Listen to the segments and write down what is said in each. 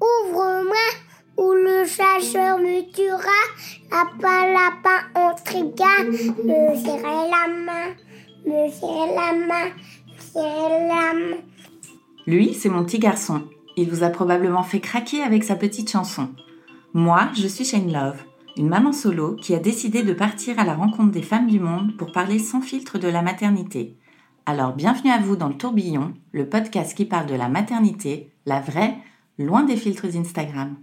Ouvre-moi, ou le chasseur me tuera. Lapin, lapin, on triga. Me serrer la main, me serrer la main, me serrer la main. Lui, c'est mon petit garçon. Il vous a probablement fait craquer avec sa petite chanson. Moi, je suis Shane Love, une maman solo qui a décidé de partir à la rencontre des femmes du monde pour parler sans filtre de la maternité. Alors bienvenue à vous dans le tourbillon, le podcast qui parle de la maternité, la vraie, loin des filtres Instagram.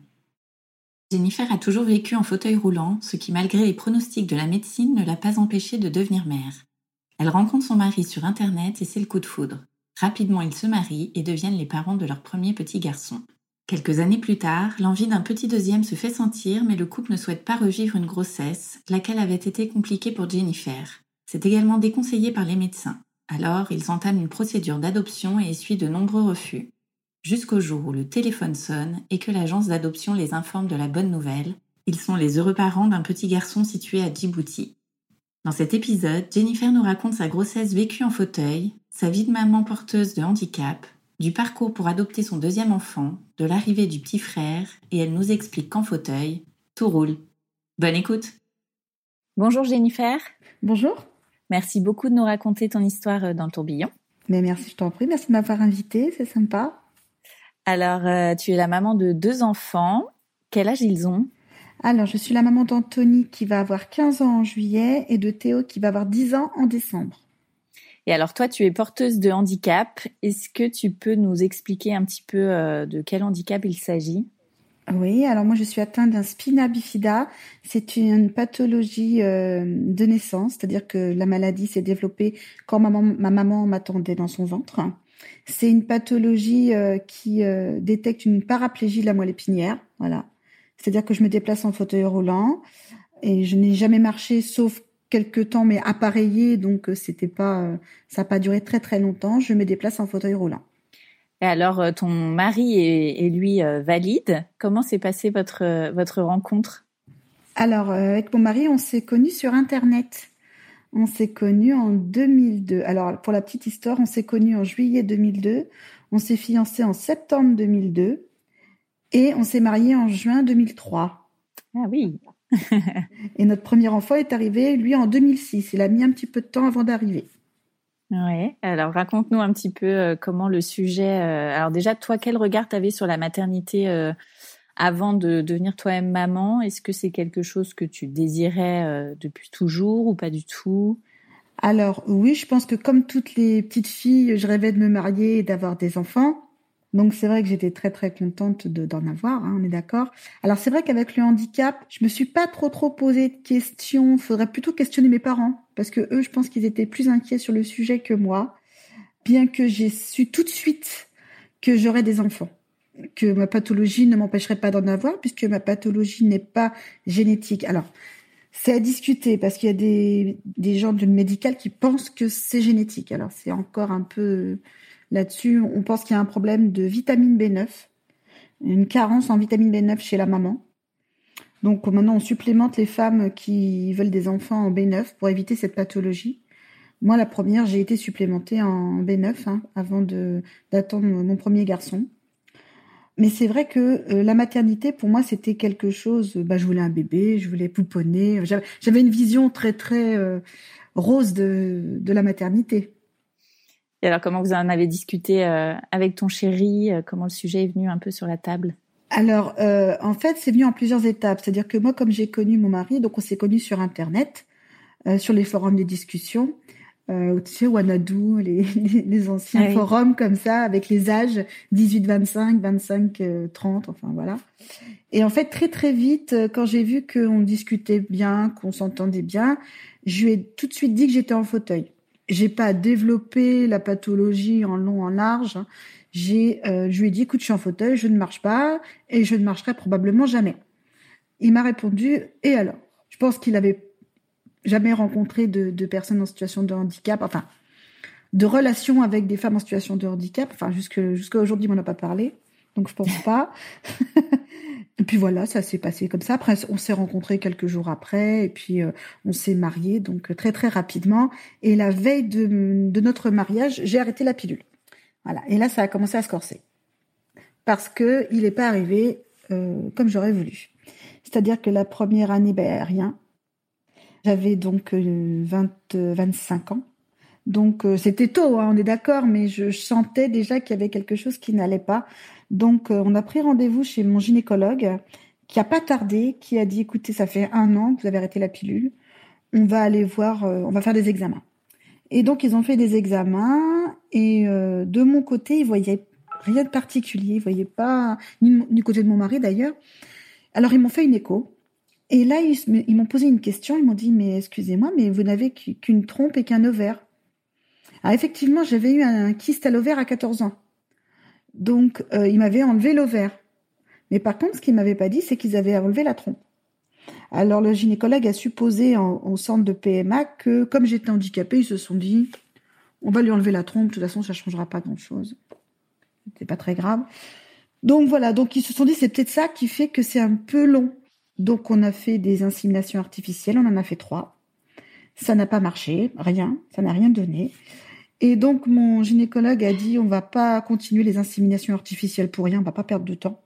Jennifer a toujours vécu en fauteuil roulant, ce qui malgré les pronostics de la médecine ne l'a pas empêchée de devenir mère. Elle rencontre son mari sur Internet et c'est le coup de foudre. Rapidement, ils se marient et deviennent les parents de leur premier petit garçon. Quelques années plus tard, l'envie d'un petit deuxième se fait sentir, mais le couple ne souhaite pas revivre une grossesse, laquelle avait été compliquée pour Jennifer. C'est également déconseillé par les médecins. Alors, ils entament une procédure d'adoption et essuient de nombreux refus. Jusqu'au jour où le téléphone sonne et que l'agence d'adoption les informe de la bonne nouvelle. Ils sont les heureux parents d'un petit garçon situé à Djibouti. Dans cet épisode, Jennifer nous raconte sa grossesse vécue en fauteuil, sa vie de maman porteuse de handicap, du parcours pour adopter son deuxième enfant, de l'arrivée du petit frère, et elle nous explique qu'en fauteuil, tout roule. Bonne écoute Bonjour Jennifer. Bonjour. Merci beaucoup de nous raconter ton histoire euh, dans le tourbillon. Mais merci, je t'en prie. Merci de m'avoir invité, c'est sympa. Alors, euh, tu es la maman de deux enfants. Quel âge ils ont? Alors, je suis la maman d'Anthony qui va avoir 15 ans en juillet et de Théo qui va avoir 10 ans en décembre. Et alors, toi, tu es porteuse de handicap. Est-ce que tu peux nous expliquer un petit peu euh, de quel handicap il s'agit? Oui, alors moi je suis atteinte d'un spina bifida. C'est une pathologie euh, de naissance, c'est-à-dire que la maladie s'est développée quand ma maman, ma maman m'attendait dans son ventre. C'est une pathologie euh, qui euh, détecte une paraplégie de la moelle épinière, voilà. C'est-à-dire que je me déplace en fauteuil roulant et je n'ai jamais marché sauf quelques temps, mais appareillé, donc euh, c'était pas, euh, ça n'a pas duré très très longtemps. Je me déplace en fauteuil roulant. Et alors, ton mari est, est lui valide. Comment s'est passée votre votre rencontre? Alors, avec mon mari, on s'est connus sur Internet. On s'est connus en 2002. Alors, pour la petite histoire, on s'est connus en juillet 2002. On s'est fiancés en septembre 2002. Et on s'est mariés en juin 2003. Ah oui. Et notre premier enfant est arrivé, lui, en 2006. Il a mis un petit peu de temps avant d'arriver. Ouais. Alors, raconte-nous un petit peu euh, comment le sujet. euh, alors déjà, toi, quel regard t'avais sur la maternité euh, avant de devenir toi-même maman Est-ce que c'est quelque chose que tu désirais euh, depuis toujours ou pas du tout? Alors oui, je pense que comme toutes les petites filles, je rêvais de me marier et d'avoir des enfants. Donc c'est vrai que j'étais très très contente de- d'en avoir, hein, on est d'accord. Alors c'est vrai qu'avec le handicap, je me suis pas trop trop posé de questions. Faudrait plutôt questionner mes parents parce que eux, je pense qu'ils étaient plus inquiets sur le sujet que moi. Bien que j'ai su tout de suite que j'aurais des enfants, que ma pathologie ne m'empêcherait pas d'en avoir puisque ma pathologie n'est pas génétique. Alors c'est à discuter parce qu'il y a des, gens du médical qui pensent que c'est génétique. Alors c'est encore un peu là-dessus. On pense qu'il y a un problème de vitamine B9, une carence en vitamine B9 chez la maman. Donc maintenant on supplémente les femmes qui veulent des enfants en B9 pour éviter cette pathologie. Moi la première j'ai été supplémentée en B9 hein, avant d'attendre mon premier garçon. Mais c'est vrai que euh, la maternité, pour moi, c'était quelque chose. Bah, je voulais un bébé, je voulais pouponner. J'avais j'avais une vision très très euh, rose de, de la maternité. Et alors, comment vous en avez discuté euh, avec ton chéri euh, Comment le sujet est venu un peu sur la table? Alors, euh, en fait, c'est venu en plusieurs étapes. C'est-à-dire que moi, comme j'ai connu mon mari, donc on s'est connus sur Internet, euh, sur les forums de discussion. Euh, tu sais, Wanadu, les, les, les anciens Oui. forums comme ça, avec les âges 18-25, 25-30, enfin voilà. Et en fait, très très vite, euh, quand j'ai vu qu'on discutait bien, qu'on s'entendait bien, je lui ai tout de suite dit que j'étais en fauteuil. j'ai pas développé la pathologie en long, en large. J'ai, euh, je lui ai dit, écoute, je suis en fauteuil, je ne marche pas et je ne marcherai probablement jamais. Il m'a répondu, et alors? Je pense qu'il avait jamais rencontré de, de, personnes en situation de handicap, enfin, de relations avec des femmes en situation de handicap. Enfin, jusqu'à aujourd'hui, il m'en a pas parlé, donc je pense pas. Et puis voilà, ça s'est passé comme ça. Après, on s'est rencontrés quelques jours après, et puis euh, on s'est mariés, donc très très rapidement. Et la veille de, de notre mariage, j'ai arrêté la pilule. Voilà. Et là, ça a commencé à se corser parce que il n'est pas arrivé euh, comme j'aurais voulu. C'est-à-dire que la première année, ben rien. J'avais donc 20, euh, 25 ans. Donc c'était tôt, hein, on est d'accord, mais je, sentais déjà qu'il y avait quelque chose qui n'allait pas. Donc, euh, on a pris rendez-vous chez mon gynécologue, qui a pas tardé, qui a dit, écoutez, ça fait un an que vous avez arrêté la pilule, on va aller voir, euh, on va faire des examens. Et donc, ils ont fait des examens, et euh, de mon côté, ils voyaient rien de particulier, ils voyaient pas, ni du côté de mon mari d'ailleurs. Alors, ils m'ont fait une écho. Et là, ils, m'ont posé une question. Ils m'ont dit, mais excusez-moi, mais vous n'avez qu'une trompe et qu'un ovaire. Alors, effectivement, j'avais eu un kyste à l'ovaire à 14 ans. Donc, euh, ils m'avaient enlevé l'ovaire. Mais par contre, ce qu'ils m'avaient pas dit, c'est qu'ils avaient enlevé la trompe. Alors, le gynécologue a supposé au centre de PMA que, comme j'étais handicapée, ils se sont dit, on va lui enlever la trompe, de toute façon, ça changera pas grand-chose. C'est pas très grave. Donc voilà, donc ils se sont dit, c'est peut-être ça qui fait que c'est un peu long. Donc on a fait des inséminations artificielles, on en a fait trois. Ça n'a pas marché, rien, ça n'a rien donné. Et donc mon gynécologue a dit on va pas continuer les inséminations artificielles pour rien, on va pas perdre de temps.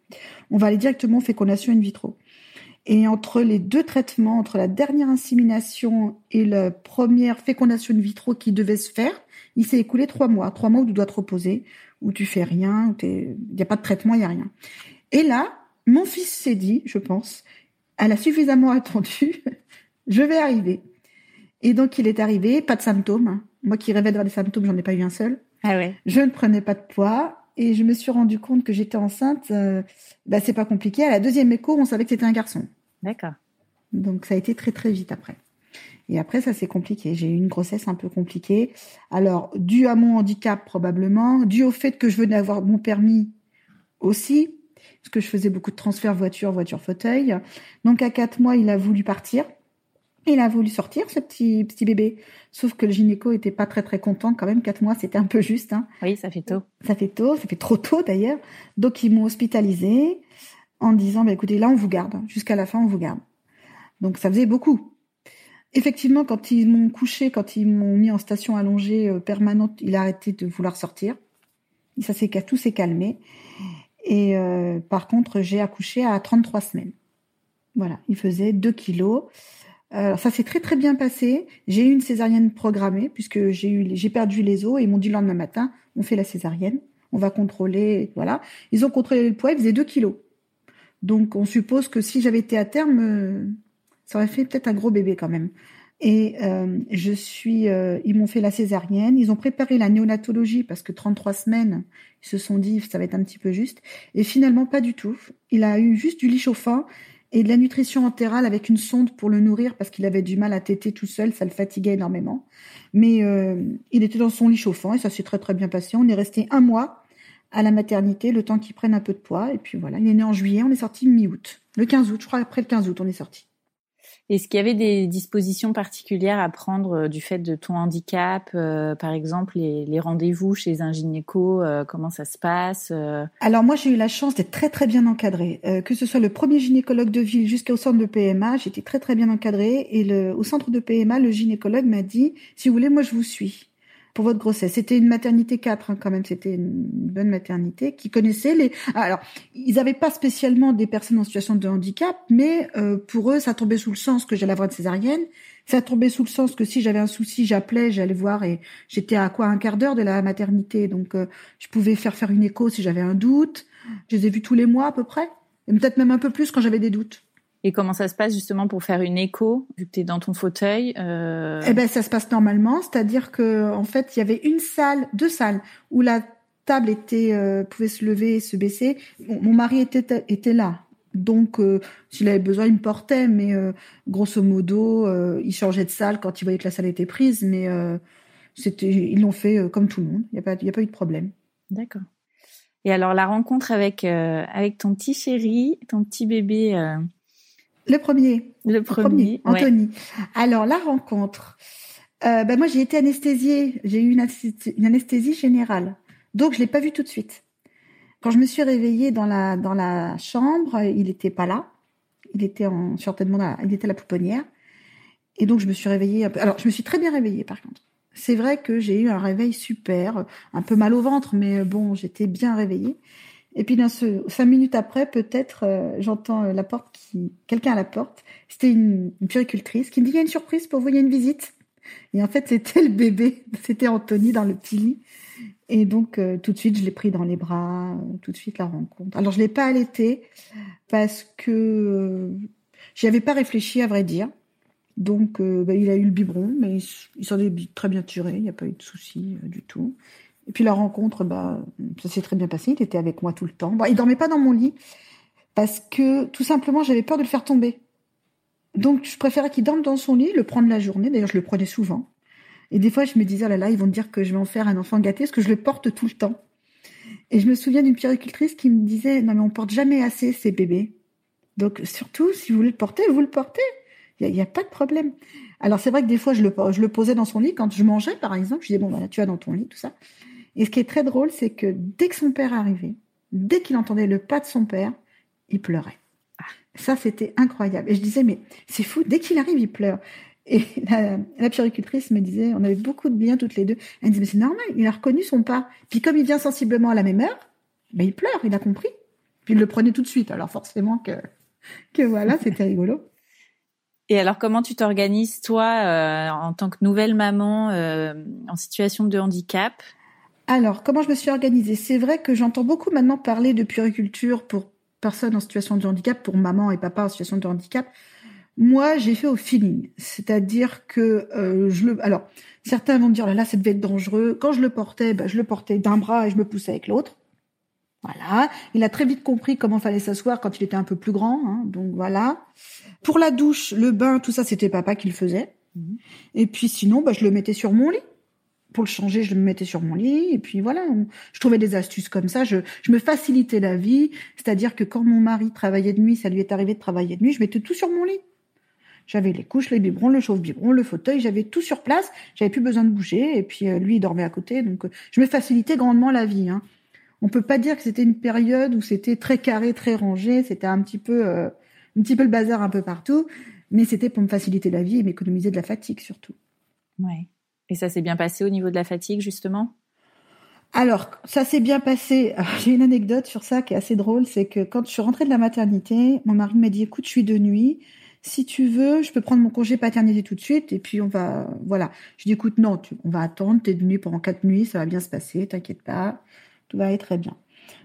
On va aller directement aux fécondations in vitro. Et entre les deux traitements, entre la dernière insémination et la première fécondation in vitro qui devait se faire, il s'est écoulé trois mois. Trois mois où tu dois te reposer, où tu fais rien, il n'y a pas de traitement, il n'y a rien. Et là, mon fils s'est dit, je pense, elle a suffisamment attendu, je vais arriver. Et donc il est arrivé, pas de symptômes, moi qui rêvais d'avoir des symptômes, j'en ai pas eu un seul. Ah ouais. Je ne prenais pas de poids et je me suis rendu compte que j'étais enceinte. Euh, bah, c'est pas compliqué. À la deuxième écho, on savait que c'était un garçon. D'accord. Donc ça a été très très vite après. Et après, ça c'est compliqué. J'ai eu une grossesse un peu compliquée. Alors, dû à mon handicap probablement, dû au fait que je venais avoir mon permis aussi, parce que je faisais beaucoup de transferts voiture, voiture, fauteuil. Donc à quatre mois, il a voulu partir. Il a voulu sortir, ce petit, petit bébé. Sauf que le gynéco était pas très très content quand même. Quatre mois, c'était un peu juste. Hein. Oui, ça fait tôt. Ça fait tôt, ça fait trop tôt d'ailleurs. Donc ils m'ont hospitalisé en disant, bah, écoutez, là on vous garde. Jusqu'à la fin, on vous garde. Donc ça faisait beaucoup. Effectivement, quand ils m'ont couché, quand ils m'ont mis en station allongée euh, permanente, il a arrêté de vouloir sortir. Ça s'est tout s'est calmé. Et euh, par contre, j'ai accouché à 33 semaines. Voilà, il faisait 2 kilos. Alors ça s'est très très bien passé. J'ai eu une césarienne programmée puisque j'ai perdu les os et ils m'ont dit le lendemain matin on fait la césarienne, on va contrôler voilà. Ils ont contrôlé le poids, il faisait 2 kilos. Donc on suppose que si j'avais été à terme, euh, ça aurait fait peut-être un gros bébé quand même. Et euh, je suis, euh, ils m'ont fait la césarienne, ils ont préparé la néonatologie parce que 33 semaines, ils se sont dit ça va être un petit peu juste. Et finalement pas du tout. Il a eu juste du lit chauffant et de la nutrition entérale avec une sonde pour le nourrir parce qu'il avait du mal à téter tout seul, ça le fatiguait énormément. Mais euh, il était dans son lit chauffant et ça s'est très très bien passé. On est resté un mois à la maternité, le temps qu'il prenne un peu de poids. Et puis voilà, il est né en juillet, on est sorti mi-août. Le 15 août, je crois après le 15 août, on est sorti. Est-ce qu'il y avait des dispositions particulières à prendre euh, du fait de ton handicap, euh, par exemple les, rendez-vous chez un gynéco, euh, comment ça se passe Alors moi j'ai eu la chance d'être très très bien encadrée, que ce soit le premier gynécologue de ville jusqu'au centre de PMA, j'étais très très bien encadrée. Et le, au centre de PMA le gynécologue m'a dit si vous voulez moi je vous suis pour votre grossesse. C'était une maternité 4 hein, quand même, c'était une bonne maternité qui connaissait les. Alors, ils n'avaient pas spécialement des personnes en situation de handicap, mais euh, pour eux, ça tombait sous le sens que j'allais avoir une césarienne. Ça tombait sous le sens que si j'avais un souci, j'appelais, j'allais voir et j'étais à quoi un quart d'heure de la maternité, donc euh, je pouvais faire faire une écho si j'avais un doute. Je les ai vus tous les mois à peu près, et peut-être même un peu plus quand j'avais des doutes. Et comment ça se passe justement pour faire une écho vu que tu es dans ton fauteuil euh... Eh ben ça se passe normalement, c'est-à-dire que en fait il y avait une salle, deux salles où la table était euh, pouvait se lever et se baisser. Mon, mari était était là, donc euh, s'il avait besoin il me portait, mais euh, grosso modo il changeait de salle quand il voyait que la salle était prise, mais c'était, ils l'ont fait comme tout le monde. Il n'y a a pas eu de problème. D'accord. Et alors la rencontre avec avec ton petit chéri, ton petit bébé. Le premier. Le premier. Anthony. Alors la rencontre. ben moi j'ai été anesthésiée. J'ai eu une, une anesthésie générale. Donc, je l'ai pas vu tout de suite. Quand je me suis réveillée dans la, dans la chambre, il n'était pas là. Il était en, certainement, il était à la pouponnière. Et donc, je me suis réveillée un peu. Alors, je me suis très bien réveillée, par contre. C'est vrai que j'ai eu un réveil super, un peu mal au ventre, mais bon, j'étais bien réveillée. Et puis, dans ce, cinq minutes après, peut-être, euh, j'entends la porte qui, quelqu'un à la porte. C'était une, une puricultrice qui me dit, il y a une surprise pour vous, il y a une visite. Et en fait, c'était le bébé, c'était Anthony dans le petit lit. Et donc, euh, tout de suite, je l'ai pris dans les bras, euh, tout de suite la rencontre. Alors, je l'ai pas allaité parce que euh, j'y avais pas réfléchi, à vrai dire. Donc, bah, il a eu le biberon, mais il, s'en est très bien tiré, il n'y a pas eu de souci du tout. Et puis la rencontre, bah, ça s'est très bien passé, il était avec moi tout le temps. Bon, il dormait pas dans mon lit parce que tout simplement, j'avais peur de le faire tomber. Donc, je préférais qu'il dorme dans son lit, le prendre la journée. D'ailleurs, je le prenais souvent. Et des fois, je me disais, oh là là, ils vont me dire que je vais en faire un enfant gâté, parce que je le porte tout le temps. Et je me souviens d'une puéricultrice qui me disait, non mais on porte jamais assez ces bébés. Donc surtout, si vous voulez le porter, vous le portez. Il n'y a, pas de problème. Alors c'est vrai que des fois, je le, je le posais dans son lit quand je mangeais, par exemple. Je disais, bon, voilà, tu as dans ton lit, tout ça. Et ce qui est très drôle, c'est que dès que son père arrivait, dès qu'il entendait le pas de son père, il pleurait. Ah, ça, c'était incroyable. Et je disais, mais c'est fou, dès qu'il arrive, il pleure. Et la, la puricultrice me disait, on avait beaucoup de bien toutes les deux. Elle me disait, mais c'est normal, il a reconnu son pas. Puis comme il vient sensiblement à la même heure, ben il pleure, il a compris. Puis il le prenait tout de suite. Alors forcément que, que voilà, c'était rigolo. Et alors, comment tu t'organises, toi, euh, en tant que nouvelle maman euh, en situation de handicap? Alors, comment je me suis organisée? C'est vrai que j'entends beaucoup maintenant parler de puriculture pour personnes en situation de handicap, pour maman et papa en situation de handicap. Moi, j'ai fait au feeling, c'est-à-dire que euh, je le. Alors, certains vont me dire là, là, ça devait être dangereux. Quand je le portais, bah, je le portais d'un bras et je me poussais avec l'autre. Voilà. Il a très vite compris comment fallait s'asseoir quand il était un peu plus grand. Hein, donc voilà. Pour la douche, le bain, tout ça, c'était papa qui le faisait. Mhm. Et puis sinon, bah, je le mettais sur mon lit. Pour le changer, je le mettais sur mon lit. Et puis voilà, je trouvais des astuces comme ça. Je, je me facilitais la vie. C'est-à-dire que quand mon mari travaillait de nuit, ça lui est arrivé de travailler de nuit, je mettais tout sur mon lit. J'avais les couches, les biberons, le chauffe-biberon, le fauteuil, j'avais tout sur place. J'avais plus besoin de bouger. Et puis euh, lui, il dormait à côté. Donc euh, je me facilitais grandement la vie. Hein. On peut pas dire que c'était une période où c'était très carré, très rangé. C'était un petit peu, euh, un petit peu le bazar un peu partout. Mais c'était pour me faciliter la vie et m'économiser de la fatigue surtout. Ouais. Et ça s'est bien passé au niveau de la fatigue justement? Alors, ça s'est bien passé. J'ai une anecdote sur ça qui est assez drôle, c'est que quand je suis rentrée de la maternité, mon mari m'a dit "Écoute, je suis de nuit, si tu veux, je peux prendre mon congé paternité tout de suite et puis on va, voilà. Je dis, écoute, non, on va attendre, t'es venu pendant quatre nuits, ça va bien se passer, t'inquiète pas, tout va aller très bien.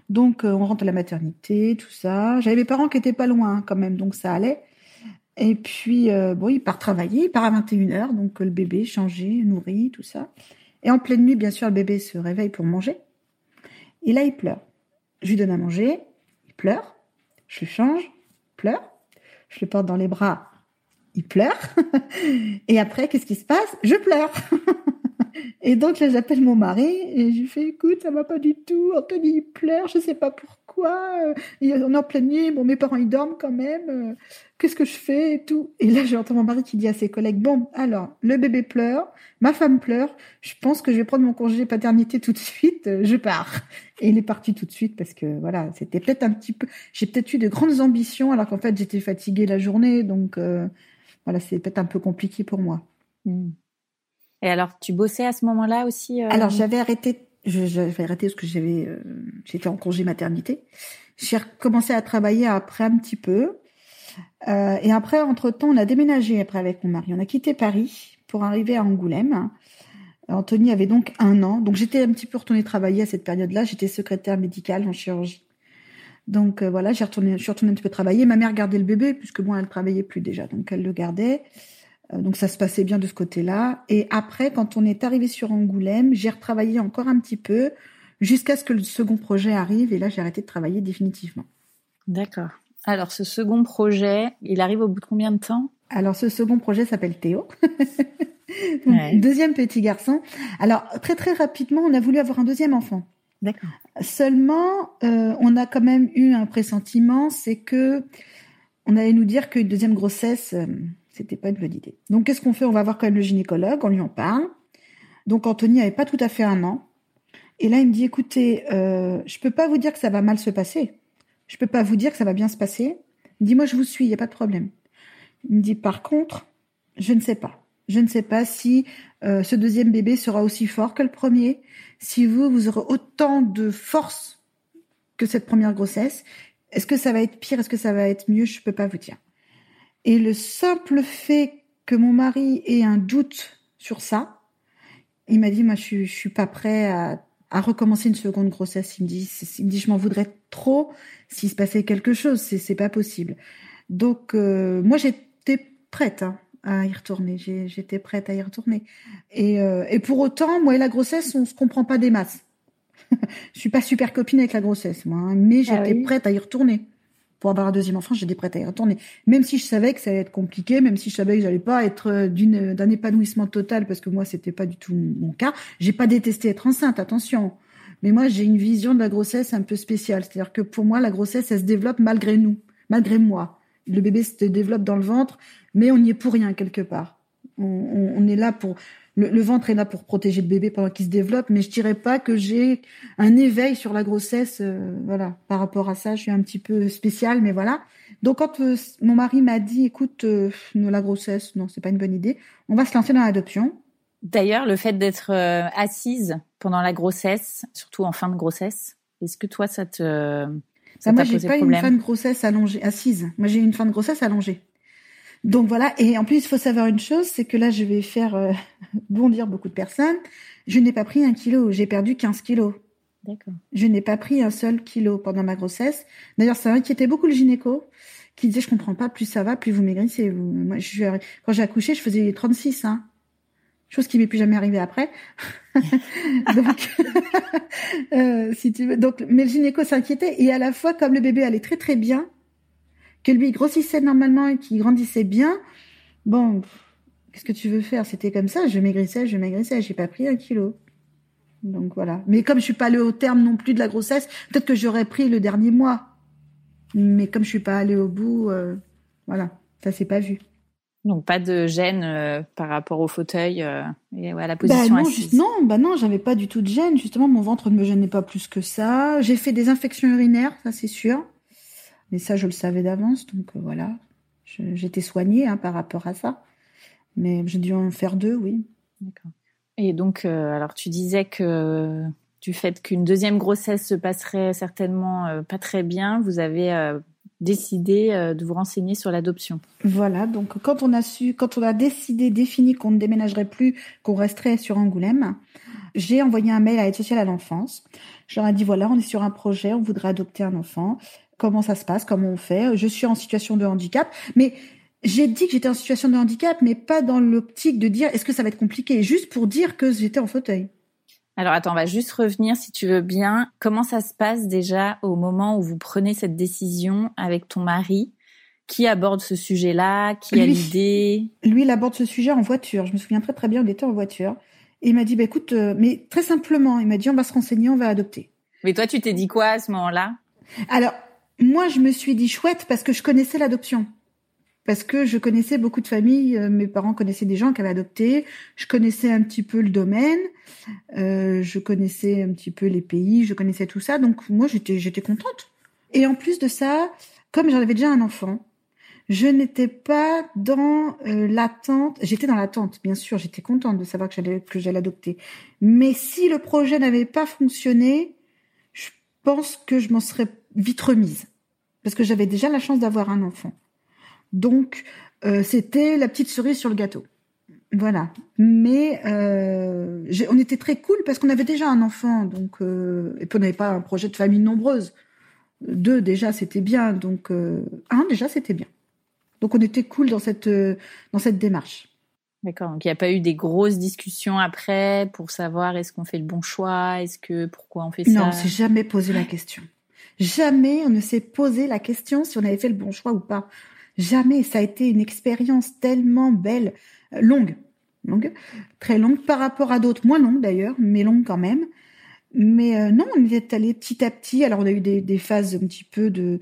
Donc, euh, on rentre à la maternité, tout ça. J'avais mes parents qui étaient pas loin quand même, donc ça allait. Et puis, euh, bon, il part travailler, il part à 21h, donc le bébé changé, nourri, tout ça. Et en pleine nuit, bien sûr, le bébé se réveille pour manger. Et là, il pleure. Je lui donne à manger, il pleure, je le change, il pleure je le porte dans les bras, il pleure. et après, qu'est-ce qui se passe? Je pleure. et donc là, j'appelle mon mari et je lui fais, écoute, ça va pas du tout. Anthony, il pleure, je sais pas pourquoi. on est en pleine nuit, bon, mes parents, ils dorment quand même. Qu'est-ce que je fais et tout Et là, j'entends mon mari qui dit à ses collègues, bon, alors, le bébé pleure, ma femme pleure, je pense que je vais prendre mon congé paternité tout de suite, je pars. Et il est parti tout de suite parce que voilà, c'était peut-être un petit peu, j'ai peut-être eu de grandes ambitions alors qu'en fait j'étais fatiguée la journée, donc euh, voilà, c'est peut-être un peu compliqué pour moi. Hmm. Et alors, tu bossais à ce moment-là aussi euh, Alors j'avais arrêté, j'avais arrêté parce que j'avais, euh, j'étais en congé maternité. J'ai recommencé à travailler après un petit peu. et après, entre-temps, on a déménagé après avec mon mari. On a quitté Paris pour arriver à Angoulême. Anthony avait donc un an. Donc j'étais un petit peu retournée travailler à cette période-là. J'étais secrétaire médicale en chirurgie. Donc euh, voilà, j'ai retourné, je suis retournée un petit peu travailler. Ma mère gardait le bébé puisque moi elle travaillait plus déjà, donc elle le gardait. Euh, donc ça se passait bien de ce côté-là. Et après, quand on est arrivé sur Angoulême, j'ai retravaillé encore un petit peu jusqu'à ce que le second projet arrive. Et là, j'ai arrêté de travailler définitivement. D'accord. Alors ce second projet, il arrive au bout de combien de temps? Alors ce second projet s'appelle Théo. Deuxième petit garçon. Alors très très rapidement, on a voulu avoir un deuxième enfant. D'accord. Seulement, euh, on a quand même eu un pressentiment, c'est que on allait nous dire qu'une deuxième grossesse, euh, c'était pas une bonne idée. Donc qu'est-ce qu'on fait? On va voir quand même le gynécologue, on lui en parle. Donc Anthony avait pas tout à fait un an. Et là, il me dit, écoutez, euh, je peux pas vous dire que ça va mal se passer. Je peux pas vous dire que ça va bien se passer. Il me dit, moi, je vous suis, il n'y a pas de problème. Il me dit, par contre, je ne sais pas. Je ne sais pas si euh, ce deuxième bébé sera aussi fort que le premier, si vous, vous aurez autant de force que cette première grossesse. Est-ce que ça va être pire? Est-ce que ça va être mieux? Je ne peux pas vous dire. Et le simple fait que mon mari ait un doute sur ça, il m'a dit, moi, je, je suis pas prêt à, à recommencer une seconde grossesse. Il me dit, il me dit, je m'en voudrais trop s'il se passait quelque chose. C'est, c'est pas possible. Donc, euh, moi, j'étais prête. Hein à y retourner. J'étais prête à y retourner. Et, euh, et pour autant, moi et la grossesse, on se comprend pas des masses. je suis pas super copine avec la grossesse, moi, hein, mais ah j'étais prête à y retourner. Pour avoir un deuxième enfant, j'étais prête à y retourner. Même si je savais que ça allait être compliqué, même si je savais que j'allais pas être euh, d'une d'un épanouissement total, parce que moi c'était pas du tout mon cas. J'ai pas détesté être enceinte, attention. Mais moi j'ai une vision de la grossesse un peu spéciale. C'est-à-dire que pour moi la grossesse, elle se développe malgré nous, malgré moi. Le bébé se développe dans le ventre, mais on n'y est pour rien quelque part. On, est là pour le, ventre est là pour protéger le bébé pendant qu'il se développe, mais je dirais pas que j'ai un éveil sur la grossesse, euh, voilà. Par rapport à ça, je suis un petit peu spéciale, mais voilà. Donc quand euh, mon mari m'a dit, écoute, euh, la grossesse, non, c'est pas une bonne idée, on va se lancer dans l'adoption. D'ailleurs, le fait d'être assise pendant la grossesse, surtout en fin de grossesse, est-ce que toi ça te ça bah, moi, j'ai pas une fin de grossesse allongée, assise. Moi, j'ai une fin de grossesse allongée. Donc voilà. Et en plus, il faut savoir une chose, c'est que là, je vais faire euh, bondir beaucoup de personnes. Je n'ai pas pris un kilo. J'ai perdu 15 kilos. D'accord. Je n'ai pas pris un seul kilo pendant ma grossesse. D'ailleurs, ça inquiétait beaucoup le gynéco qui disait, je comprends pas, plus ça va, plus vous maigrissez. Moi, je quand j'ai accouché, je faisais 36, hein chose qui m'est plus jamais arrivée après. donc, euh, si tu veux, donc, mais le gynéco s'inquiétait et à la fois, comme le bébé allait très très bien, que lui grossissait normalement et qu'il grandissait bien, bon, qu'est-ce que tu veux faire? C'était comme ça, je maigrissais, je maigrissais, j'ai pas pris un kilo. Donc voilà. Mais comme je suis pas allée au terme non plus de la grossesse, peut-être que j'aurais pris le dernier mois. Mais comme je suis pas allée au bout, euh, voilà, ça s'est pas vu. Donc pas de gêne euh, par rapport au fauteuil euh, et à la position bah non, assise. non, bah non, j'avais pas du tout de gêne. Justement, mon ventre ne me gênait pas plus que ça. J'ai fait des infections urinaires, ça c'est sûr. Mais ça, je le savais d'avance, donc euh, voilà. J'étais soignée hein, par rapport à ça. Mais j'ai dû en faire deux, oui. D'accord. Et donc, alors tu disais que du fait qu'une deuxième grossesse se passerait certainement pas très bien, vous avez décidé euh, de vous renseigner sur l'adoption. Voilà, donc quand on a su, quand on a décidé, défini qu'on ne déménagerait plus, qu'on resterait sur Angoulême, j'ai envoyé un mail à l'aide sociale à l'enfance. Je leur ai dit voilà, on est sur un projet, on voudrait adopter un enfant. Comment ça se passe Comment on fait Je suis en situation de handicap, mais j'ai dit que j'étais en situation de handicap, mais pas dans l'optique de dire est-ce que ça va être compliqué, juste pour dire que j'étais en fauteuil. Alors attends, on va juste revenir si tu veux bien. Comment ça se passe déjà au moment où vous prenez cette décision avec ton mari? Qui aborde ce sujet-là? Qui a l'idée? Lui, il aborde ce sujet en voiture. Je me souviens très très bien, on était en voiture. Et il m'a dit, bah, écoute, euh, mais très simplement, il m'a dit, on va se renseigner, on va adopter. Mais toi, tu t'es dit quoi à ce moment-là? Alors, moi, je me suis dit chouette parce que je connaissais l'adoption parce que je connaissais beaucoup de familles, euh, mes parents connaissaient des gens qui avaient adopté, je connaissais un petit peu le domaine, euh, je connaissais un petit peu les pays, je connaissais tout ça, donc moi j'étais j'étais contente. Et en plus de ça, comme j'en avais déjà un enfant, je n'étais pas dans euh, l'attente. J'étais dans l'attente, bien sûr. J'étais contente de savoir que j'allais que j'allais adopter. Mais si le projet n'avait pas fonctionné, je pense que je m'en serais vite remise parce que j'avais déjà la chance d'avoir un enfant. Donc, euh, c'était la petite cerise sur le gâteau. Voilà. Mais euh, on était très cool parce qu'on avait déjà un enfant, donc euh, et puis on n'avait pas un projet de famille nombreuse. Deux déjà c'était bien, donc un déjà c'était bien. Donc on était cool dans cette dans cette démarche. D'accord. Donc il n'y a pas eu des grosses discussions après pour savoir est-ce qu'on fait le bon choix, est-ce que pourquoi on fait ça. Non, on s'est jamais posé la question. Jamais on ne s'est posé la question si on avait fait le bon choix ou pas. Jamais. Ça a été une expérience tellement belle, euh, longue, longue, très longue par rapport à d'autres, moins longue d'ailleurs, mais longue quand même. Mais euh, non, on est allé petit à petit. Alors on a eu des, des phases un petit peu de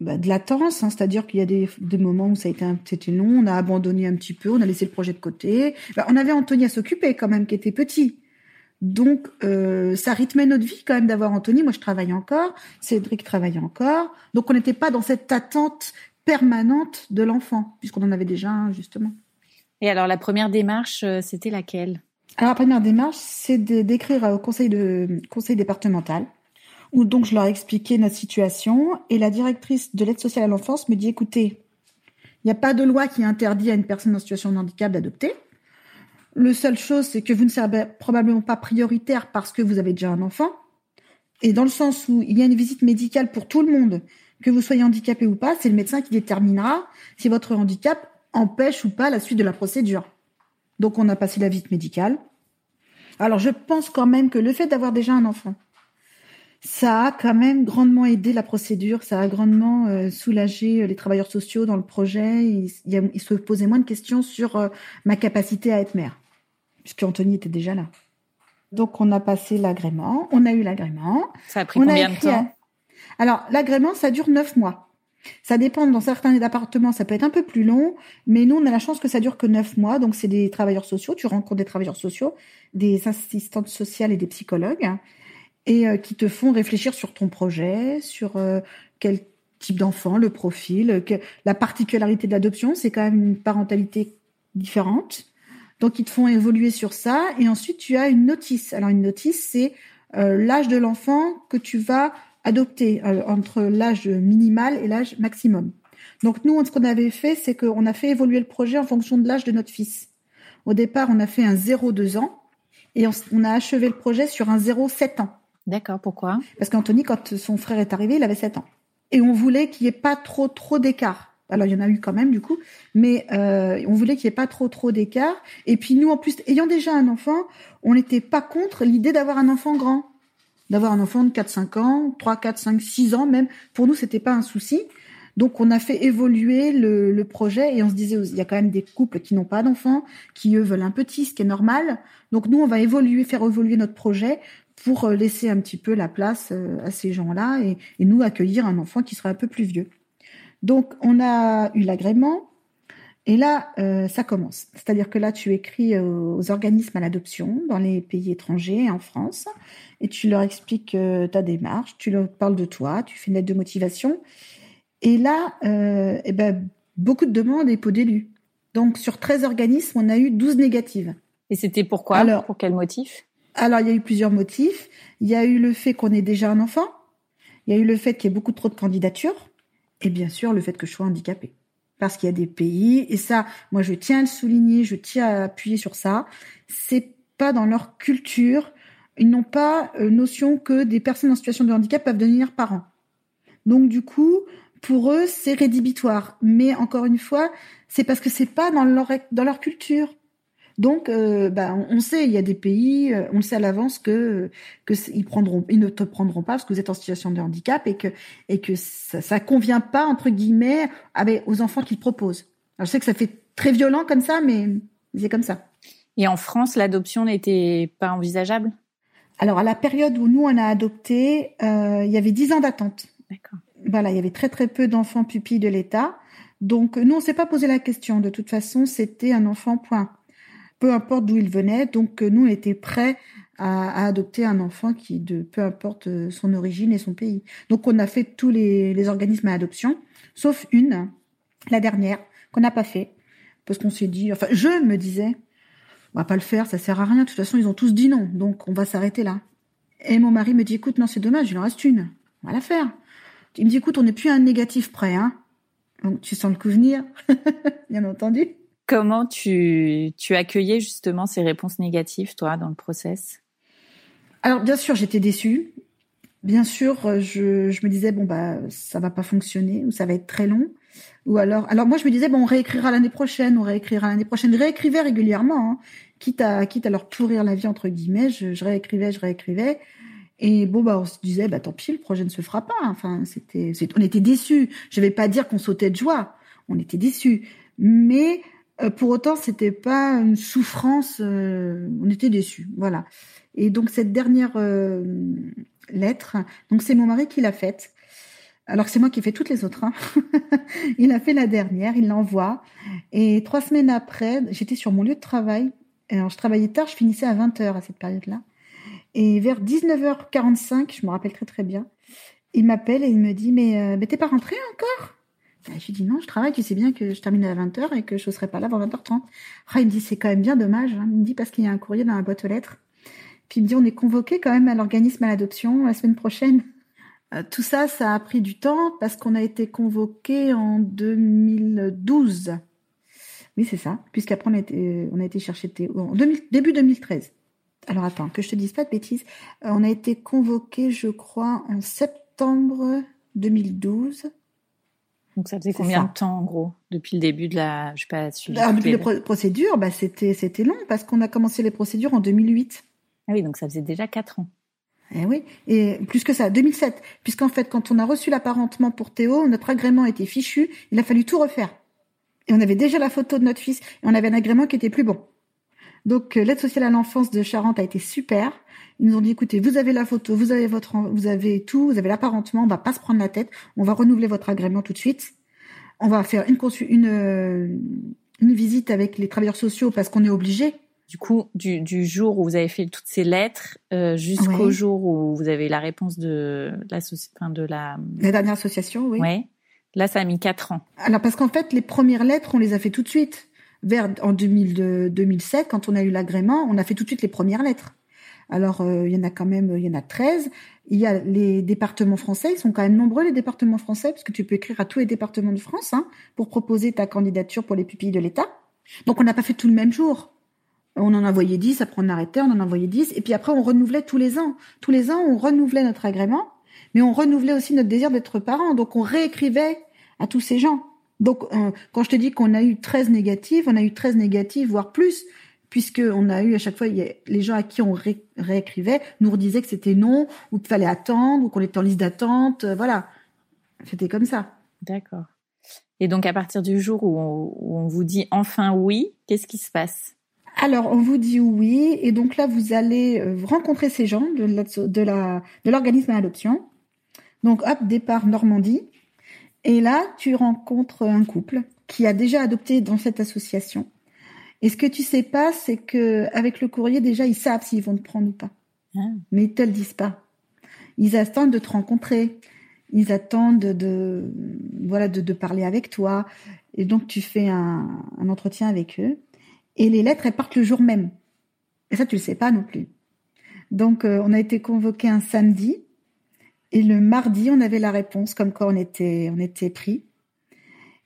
bah, de latence, hein, c'est-à-dire qu'il y a des, des, moments où ça a été c'était long, on a abandonné un petit peu, on a laissé le projet de côté. Bah, on avait Anthony à s'occuper quand même, qui était petit. Donc euh, ça rythmait notre vie quand même d'avoir Anthony. Moi je travaillais encore, Cédric travaillait encore. Donc on n'était pas dans cette attente permanente de l'enfant, puisqu'on en avait déjà un justement. Et alors la première démarche, euh, c'était laquelle? Alors la première démarche, c'est d'écrire au conseil de conseil départemental où donc je leur ai expliqué notre situation et la directrice de l'aide sociale à l'enfance me dit écoutez, il n'y a pas de loi qui interdit à une personne en situation de handicap d'adopter. Le seule chose, c'est que vous ne serez probablement pas prioritaire parce que vous avez déjà un enfant. Et dans le sens où il y a une visite médicale pour tout le monde, que vous soyez handicapé ou pas, c'est le médecin qui déterminera si votre handicap empêche ou pas la suite de la procédure. Donc on a passé la visite médicale. Alors je pense quand même que le fait d'avoir déjà un enfant, ça a quand même grandement aidé la procédure, ça a grandement euh, soulagé euh, les travailleurs sociaux dans le projet. Ils, se posaient moins de questions sur euh, ma capacité à être mère, puisque Anthony était déjà là. Donc on a passé l'agrément, on a eu l'agrément. Ça a pris combien de temps? Alors l'agrément, ça dure neuf mois. Ça dépend, dans certains appartements, ça peut être un peu plus long, mais nous, on a la chance que ça dure que neuf mois. Donc, c'est des travailleurs sociaux, tu rencontres des travailleurs sociaux, des assistantes sociales et des psychologues et euh, qui te font réfléchir sur ton projet, sur euh, quel type d'enfant, le profil, que, la particularité de l'adoption, c'est quand même une parentalité différente. Donc ils te font évoluer sur ça et ensuite tu as une notice. Alors une notice, c'est euh, l'âge de l'enfant que tu vas adopter entre l'âge minimal et l'âge maximum. Donc nous, ce qu'on avait fait, c'est qu'on a fait évoluer le projet en fonction de l'âge de notre fils. Au départ, on a fait un 0-2 ans et on, on, a achevé le projet sur un 0-7 ans. D'accord, pourquoi? Parce qu'Anthony, quand son frère est arrivé, il avait 7 ans. Et on voulait qu'il n'y ait pas trop trop d'écart. Alors il y en a eu quand même du coup, mais euh, on voulait qu'il n'y ait pas trop trop d'écart. Et puis nous, en plus, ayant déjà un enfant, on n'était pas contre l'idée d'avoir un enfant grand, d'avoir un enfant de 4-5 ans, 3, 4, 5, 6 ans même. Pour nous, c'était pas un souci. Donc on a fait évoluer le, projet et on se disait il y a quand même des couples qui n'ont pas d'enfants, qui eux veulent un petit, ce qui est normal. Donc nous on va évoluer, faire évoluer notre projet pour euh, laisser un petit peu la place euh, à ces gens-là et, nous accueillir un enfant qui sera un peu plus vieux. Donc on a eu l'agrément et là euh, ça commence. C'est-à-dire que là tu écris aux organismes à l'adoption dans les pays étrangers et en France et tu leur expliques ta démarche, tu leur parles de toi, tu fais une lettre de motivation et là eh ben, beaucoup de demandes et pots d'élus. Donc sur 13 organismes, on a eu 12 négatives. Et c'était pourquoi Alors, Pour quel motif? Alors, il y a eu plusieurs motifs. Il y a eu le fait qu'on ait déjà un enfant. Il y a eu le fait qu'il y ait beaucoup trop de candidatures. Et bien sûr, le fait que je sois handicapée. Parce qu'il y a des pays, et ça, moi, je tiens à le souligner, je tiens à appuyer sur ça. C'est pas dans leur culture. Ils n'ont pas euh, notion que des personnes en situation de handicap peuvent devenir parents. Donc, du coup, pour eux, c'est rédhibitoire. Mais encore une fois, c'est parce que c'est pas dans leur, dans leur culture. Donc, euh, bah, on sait, il y a des pays, euh, on le sait à l'avance que que ils prendront, ils ne te prendront pas parce que vous êtes en situation de handicap et que et que ça, ça convient pas entre guillemets avec aux enfants qu'ils proposent. Alors, je sais que ça fait très violent comme ça, mais c'est comme ça. Et en France, l'adoption n'était pas envisageable? Alors, à la période où nous on a adopté, euh, il y avait 10 ans d'attente. D'accord. Voilà, il y avait très très peu d'enfants pupilles de l'État. Donc, nous on s'est pas posé la question. De toute façon, c'était un enfant point peu importe d'où il venait. Donc euh, nous, on était prêts à, adopter un enfant qui, de peu importe euh, son origine et son pays. Donc on a fait tous les, organismes à adoption, sauf une, la dernière, qu'on n'a pas fait, parce qu'on s'est dit, enfin je me disais, on va pas le faire, ça sert à rien. De toute façon, ils ont tous dit non, donc on va s'arrêter là. Et mon mari me dit, écoute, non, c'est dommage, il en reste une, on va la faire. Il me dit, écoute, on n'est plus à un négatif près, hein. Donc, tu sens le coup venir, bien entendu. Comment tu, tu accueillais justement ces réponses négatives, toi, dans le process? Alors, bien sûr, j'étais déçue. Bien sûr, je, je me disais, bon, bah, ça va pas fonctionner ou ça va être très long. Ou alors, alors moi, je me disais, bon, on réécrira l'année prochaine, on réécrira l'année prochaine. Je réécrivais régulièrement, hein. quitte, à, quitte à leur pourrir la vie, entre guillemets. Je, je réécrivais, je réécrivais. Et bon, bah, on se disait, bah, tant pis, le projet ne se fera pas. Enfin, c'était, on était déçus. Je vais pas dire qu'on sautait de joie. On était déçus. Mais pour autant, c'était pas une souffrance. euh, on était déçus, voilà. Et donc cette dernière euh, lettre, donc c'est mon mari qui l'a faite. Alors c'est moi qui ai fait toutes les autres. hein. il a fait la dernière, il l'envoie. Et trois semaines après, j'étais sur mon lieu de travail. Alors je travaillais tard, je finissais à 20h à cette période-là. Et vers 19h45, je me rappelle très très bien, il m'appelle et il me dit mais, euh, mais t'es pas rentré encore? Je lui dis non, je travaille, tu sais bien que je termine à 20h et que je ne serai pas là avant 20h30. Ah, il me dit c'est quand même bien dommage. hein. Il me dit parce qu'il y a un courrier dans la boîte aux lettres. Puis il me dit on est convoqué quand même à l'organisme à l'adoption la semaine prochaine. Euh, tout ça, ça a pris du temps parce qu'on a été convoqué en 2012. Oui, c'est ça. Puisqu'après, on a été, on a été chercher Théo en 2000 début 2013. Alors attends, que je te dise pas de bêtises. Euh, on a été convoqué, je crois, en septembre 2012. Donc ça faisait combien ça. de temps en gros depuis le début de la, je sais pas, suivi Ah, toutes depuis les- les pro- procédures, bah, c'était, c'était long parce qu'on a commencé les procédures en 2008. Ah oui, donc ça faisait déjà quatre ans. Eh oui, et plus que ça, 2007. Puisqu'en fait, quand on a reçu l'apparentement pour Théo, notre agrément était fichu, il a fallu tout refaire. Et on avait déjà la photo de notre fils, et on avait un agrément qui était plus bon. Donc, euh, l'aide sociale à l'enfance de Charente a été super. Ils nous ont dit, écoutez, vous avez la photo, vous avez votre, vous avez tout, vous avez l'apparentement, on va pas se prendre la tête, on va renouveler votre agrément tout de suite. On va faire une, euh, une visite avec les travailleurs sociaux parce qu'on est obligé. Du coup, du, du jour où vous avez fait toutes ces lettres euh, jusqu'au Ouais. jour où vous avez la réponse de la, soci- enfin, de la, La dernière association, oui. ouais. Là, ça a mis quatre ans. Alors parce qu'en fait, les premières lettres, on les a fait tout de suite. Vers en 2002 2007, quand on a eu l'agrément, on a fait tout de suite les premières lettres. Alors euh, il y en a quand même, il y en a 13. Il y a les départements français, ils sont quand même nombreux les départements français, parce que tu peux écrire à tous les départements de France hein, pour proposer ta candidature pour les pupilles de l'État. Donc on n'a pas fait tout le même jour. On en envoyait 10, après on arrêtait, on en envoyait 10, et puis après on renouvelait tous les ans. Tous les ans, on renouvelait notre agrément, mais on renouvelait aussi notre désir d'être parent. Donc on réécrivait à tous ces gens. Donc euh, quand je te dis qu'on a eu 13 négatives, on a eu 13 négatives, voire plus, puisque on a eu à chaque fois, il y a- les gens à qui on ré- réécrivait nous redisaient que c'était non, ou qu'il fallait attendre, ou qu'on était en liste d'attente, euh, voilà. C'était comme ça. D'accord. Et donc, à partir du jour où on, où on vous dit enfin oui, qu'est-ce qui se passe? Alors, on vous dit oui, et donc là, vous allez euh, rencontrer ces gens de la- de la de l'organisme à l'adoption. Donc, hop, départ Normandie. Et là, tu rencontres un couple qui a déjà adopté dans cette association. Et ce que tu sais pas, c'est que avec le courrier, déjà, ils savent s'ils vont te prendre ou pas. Ah. Mais ils te le disent pas. Ils attendent de te rencontrer. Ils attendent de, de- voilà, de, de parler avec toi. Et donc, tu fais un, un entretien avec eux. Et les lettres, elles partent le jour même. Et ça, tu le sais pas non plus. Donc, euh, on a été convoqué un samedi. Et le mardi, on avait la réponse, comme quoi on était, pris.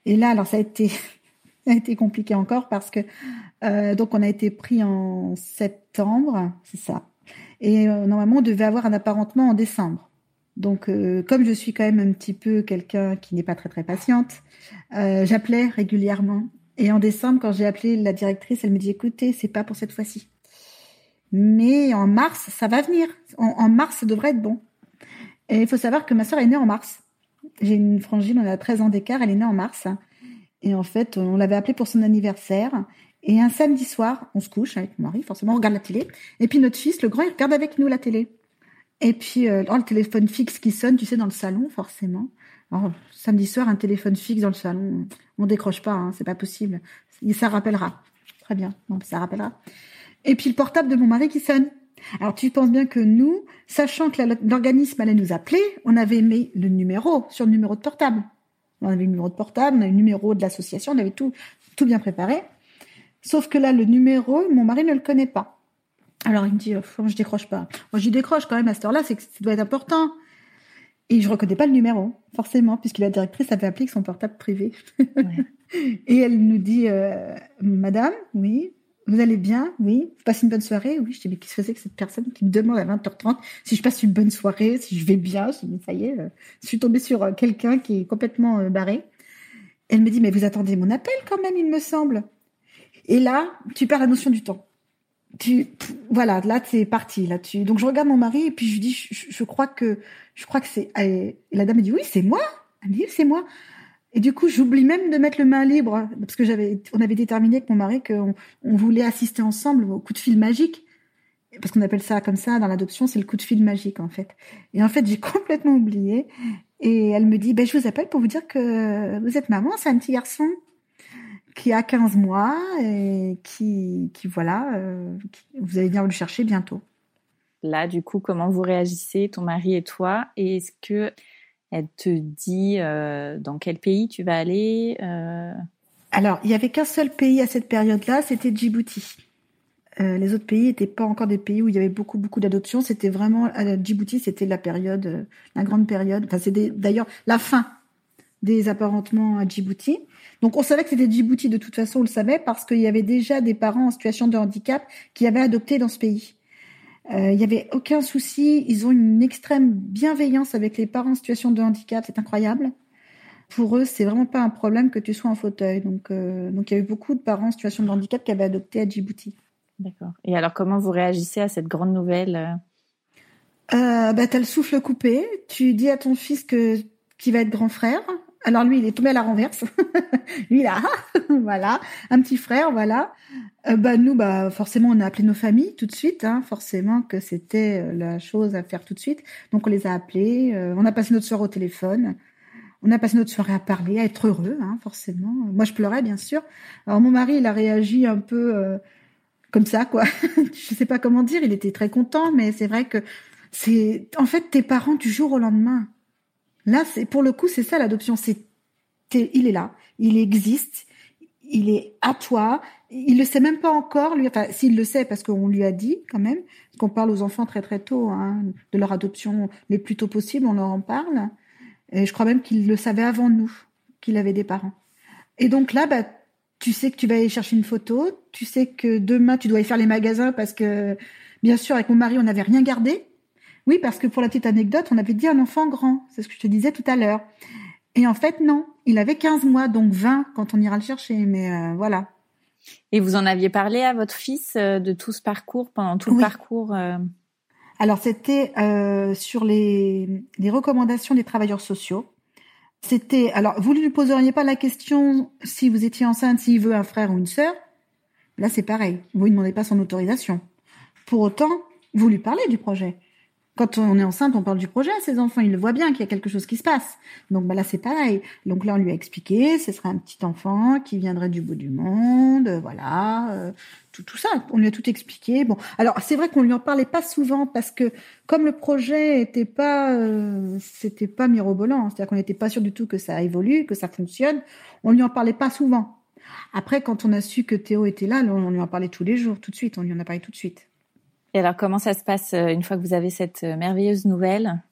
Et là, alors ça a été, compliqué encore parce que euh, donc on a été pris en septembre, c'est ça. Et euh, normalement, on devait avoir un apparentement en décembre. Donc, euh, comme je suis quand même un petit peu quelqu'un qui n'est pas très très patiente, j'appelais régulièrement. Et en décembre, quand j'ai appelé la directrice, elle me dit "Écoutez, c'est pas pour cette fois-ci, mais en mars, ça va venir. En, en mars, ça devrait être bon." Et il faut savoir que ma sœur est née en mars. J'ai une frangine, on a 13 ans d'écart, elle est née en mars. Et en fait, on l'avait appelée pour son anniversaire. Et un samedi soir, on se couche avec mon mari, forcément, on regarde la télé. Et puis notre fils, le grand, il regarde avec nous la télé. Et puis, euh, oh, le téléphone fixe qui sonne, tu sais, dans le salon, forcément. Alors, samedi soir, un téléphone fixe dans le salon, on décroche pas, hein, c'est pas possible. Ça rappellera. Très bien, ça rappellera. Et puis le portable de mon mari qui sonne. Alors tu penses bien que nous, sachant que l'organisme allait nous appeler, on avait mis le numéro sur le numéro de portable. On avait le numéro de portable, on avait le numéro de l'association, on avait tout, tout bien préparé. Sauf que là, le numéro, mon mari ne le connaît pas. Alors il me dit, oh, je décroche pas. Moi, j'y décroche quand même à cette heure-là, c'est que ça doit être important. Et je reconnais pas le numéro, forcément, puisque la directrice avait appelé avec son portable privé. Et elle nous dit, euh, Madame, oui, vous allez bien? Oui. Vous passez une bonne soirée? Oui. Je dis, mais qu'est-ce que c'est que cette personne qui me demande à 20h30 si je passe une bonne soirée, si je vais bien Je dis, ça y est, euh, je suis tombée sur euh, quelqu'un qui est complètement euh, barré. Elle me dit, mais vous attendez mon appel quand même, il me semble. Et là, tu perds la notion du temps. Tu, voilà, là, c'est parti. Là, tu, donc je regarde mon mari et puis je lui dis, je, crois que, je crois que c'est. La dame me dit, oui, c'est moi. Elle me dit, c'est moi. Et du coup, j'oublie même de mettre le main libre parce que j'avais, on avait déterminé avec mon mari qu'on on voulait assister ensemble au coup de fil magique. Parce qu'on appelle ça comme ça dans l'adoption, c'est le coup de fil magique en fait. Et en fait, j'ai complètement oublié. Et elle me dit, ben, je vous appelle pour vous dire que vous êtes maman, c'est un petit garçon qui a 15 mois et qui, qui voilà, euh, vous allez venir le chercher bientôt. Là, du coup, comment vous réagissez, ton mari et toi? Et est-ce que elle te dit euh, dans quel pays tu vas aller euh? Alors, il y avait qu'un seul pays à cette période-là, c'était Djibouti. Euh, les autres pays n'étaient pas encore des pays où il y avait beaucoup beaucoup d'adoptions. C'était vraiment Djibouti, c'était la période, la grande période. Enfin, c'était d'ailleurs la fin des apparentements à Djibouti. Donc, on savait que c'était Djibouti de toute façon, on le savait parce qu'il y avait déjà des parents en situation de handicap qui avaient adopté dans ce pays. Euh, il n'y avait aucun souci. Ils ont une extrême bienveillance avec les parents en situation de handicap. C'est incroyable. Pour eux, c'est vraiment pas un problème que tu sois en fauteuil. Donc, euh, donc il y avait beaucoup de parents en situation de handicap qui avaient adopté à Djibouti. D'accord. Et alors, comment vous réagissez à cette grande nouvelle euh, bah, T'as le souffle coupé. Tu dis à ton fils que qui va être grand frère. Alors lui, il est tombé à la renverse. lui, là, voilà, un petit frère, voilà. Euh, bah nous, bah forcément, on a appelé nos familles tout de suite. Hein, forcément que c'était euh, la chose à faire tout de suite. Donc on les a appelés. Euh, on a passé notre soirée au téléphone. On a passé notre soirée à parler, à être heureux, hein, forcément. Moi, je pleurais, bien sûr. Alors mon mari, il a réagi un peu comme ça, quoi. je sais pas comment dire. Il était très content, mais c'est vrai que c'est en fait tes parents du jour au lendemain. Là, c'est pour le coup, c'est ça l'adoption. C'est il est là, il existe, il est à toi. Il le sait même pas encore, lui. Enfin, s'il le sait, parce qu'on lui a dit quand même, qu'on parle aux enfants très très tôt hein, de leur adoption les plus tôt possible, on leur en parle. Et je crois même qu'il le savait avant nous, qu'il avait des parents. Et donc là, bah, tu sais que tu vas aller chercher une photo, tu sais que demain tu dois aller faire les magasins parce que, bien sûr, avec mon mari, on n'avait rien gardé. Oui, parce que pour la petite anecdote, on avait dit un enfant grand. C'est ce que je te disais tout à l'heure. Et en fait, non. Il avait 15 mois, donc 20 quand on ira le chercher. Mais euh, voilà. Et vous en aviez parlé à votre fils euh, de tout ce parcours, pendant tout le parcours euh? Alors, c'était sur les, les recommandations des travailleurs sociaux. C'était, alors, vous ne lui poseriez pas la question si vous étiez enceinte, s'il veut un frère ou une sœur. Là, c'est pareil. Vous ne demandez pas son autorisation. Pour autant, vous lui parlez du projet. Quand on est enceinte, on parle du projet à ses enfants. Ils le voient bien qu'il y a quelque chose qui se passe. Donc bah là, c'est pareil. Donc là, on lui a expliqué, ce serait un petit enfant qui viendrait du bout du monde, euh, voilà, euh, tout, tout ça. On lui a tout expliqué. Bon, alors c'est vrai qu'on lui en parlait pas souvent parce que comme le projet était pas, euh, c'était pas mirobolant, c'est-à-dire qu'on n'était pas sûr du tout que ça évolue, que ça fonctionne. On lui en parlait pas souvent. Après, quand on a su que Théo était là, on lui en parlait tous les jours, tout de suite. On lui en a parlé tout de suite. Et alors, comment ça se passe euh, une fois que vous avez cette euh, merveilleuse nouvelle?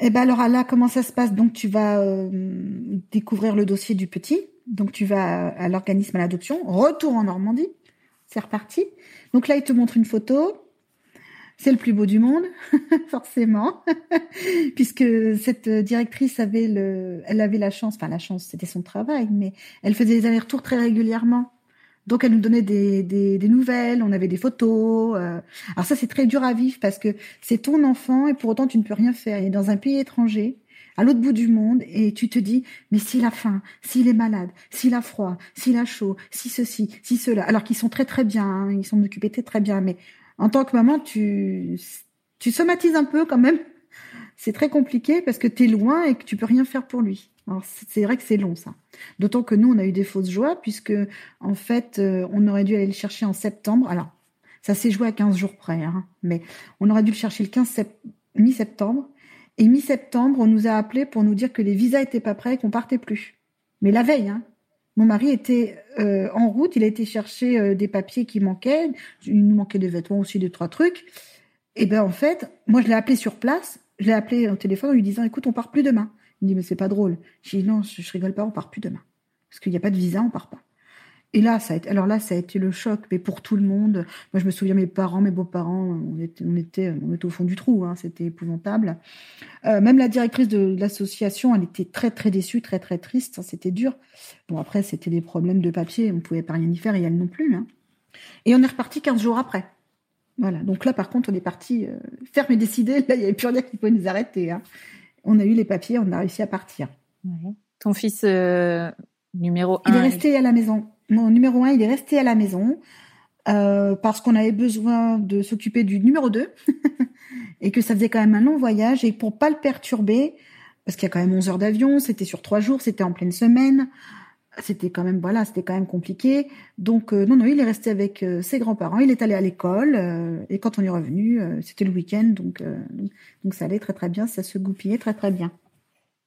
Eh ben alors là, comment ça se passe? Donc, tu vas euh, découvrir le dossier du petit. Donc, tu vas à l'organisme à l'adoption. Retour en Normandie. C'est reparti. Donc là, il te montre une photo. C'est le plus beau du monde, forcément, puisque cette directrice avait la chance, enfin la chance, c'était son travail, mais elle faisait des allers-retours très régulièrement donc elle nous donnait des, nouvelles, on avait des photos. Euh. Alors ça c'est très dur à vivre parce que c'est ton enfant et pour autant tu ne peux rien faire. Il est dans un pays étranger, à l'autre bout du monde et tu te dis mais s'il a faim, s'il est malade, s'il a froid, s'il a chaud, si ceci, si cela. Alors qu'ils sont très très bien, hein, ils sont occupés très très bien, mais en tant que maman tu tu somatises un peu quand même. C'est très compliqué parce que tu es loin et que tu peux rien faire pour lui. Alors c'est vrai que c'est long ça. D'autant que nous on a eu des fausses joies puisque en fait euh, on aurait dû aller le chercher en septembre. Alors ça s'est joué à 15 jours près, hein, mais on aurait dû le chercher le 15 mi-septembre. Et mi-septembre, on nous a appelé pour nous dire que les visas étaient pas prêts et qu'on partait plus. Mais la veille, hein, mon mari était euh, en route, il a été chercher euh, des papiers qui manquaient, il nous manquait des vêtements aussi, deux trois trucs. Et ben en fait, moi je l'ai appelé sur place, je l'ai appelé au téléphone en lui disant écoute, on part plus demain. Il me dit, mais c'est pas drôle. Je dis, non, je, rigole pas, on part plus demain. Parce qu'il n'y a pas de visa, on part pas. Et là, ça a été, alors là, ça a été le choc, mais pour tout le monde. Moi, je me souviens, mes parents, mes beaux-parents, on était, au fond du trou, hein, c'était épouvantable. Euh, même la directrice de l'association, elle était très, très déçue, très, très triste, hein, c'était dur. Bon, après, c'était des problèmes de papier, on pouvait pas rien y faire, et elle non plus. Hein. Et on est reparti 15 jours après. Voilà. Donc là, par contre, on est parti euh, ferme et décidé. Là, il n'y avait plus rien qui pouvait nous arrêter. Hein on a eu les papiers, on a réussi à partir. Ton fils euh, numéro Il est 1 resté à la maison. Mon numéro un, il est resté à la maison euh, parce qu'on avait besoin de s'occuper du numéro 2 et que ça faisait quand même un long voyage et pour pas le perturber, parce qu'il y a quand même 11 heures d'avion, c'était sur trois jours, c'était en pleine semaine, c'était quand même voilà, c'était quand même compliqué. Donc euh, non non, il est resté avec euh, ses grands-parents, il est allé à l'école euh, et quand on est revenu, c'était le week-end, donc donc ça allait très très bien, ça se goupillait très très bien.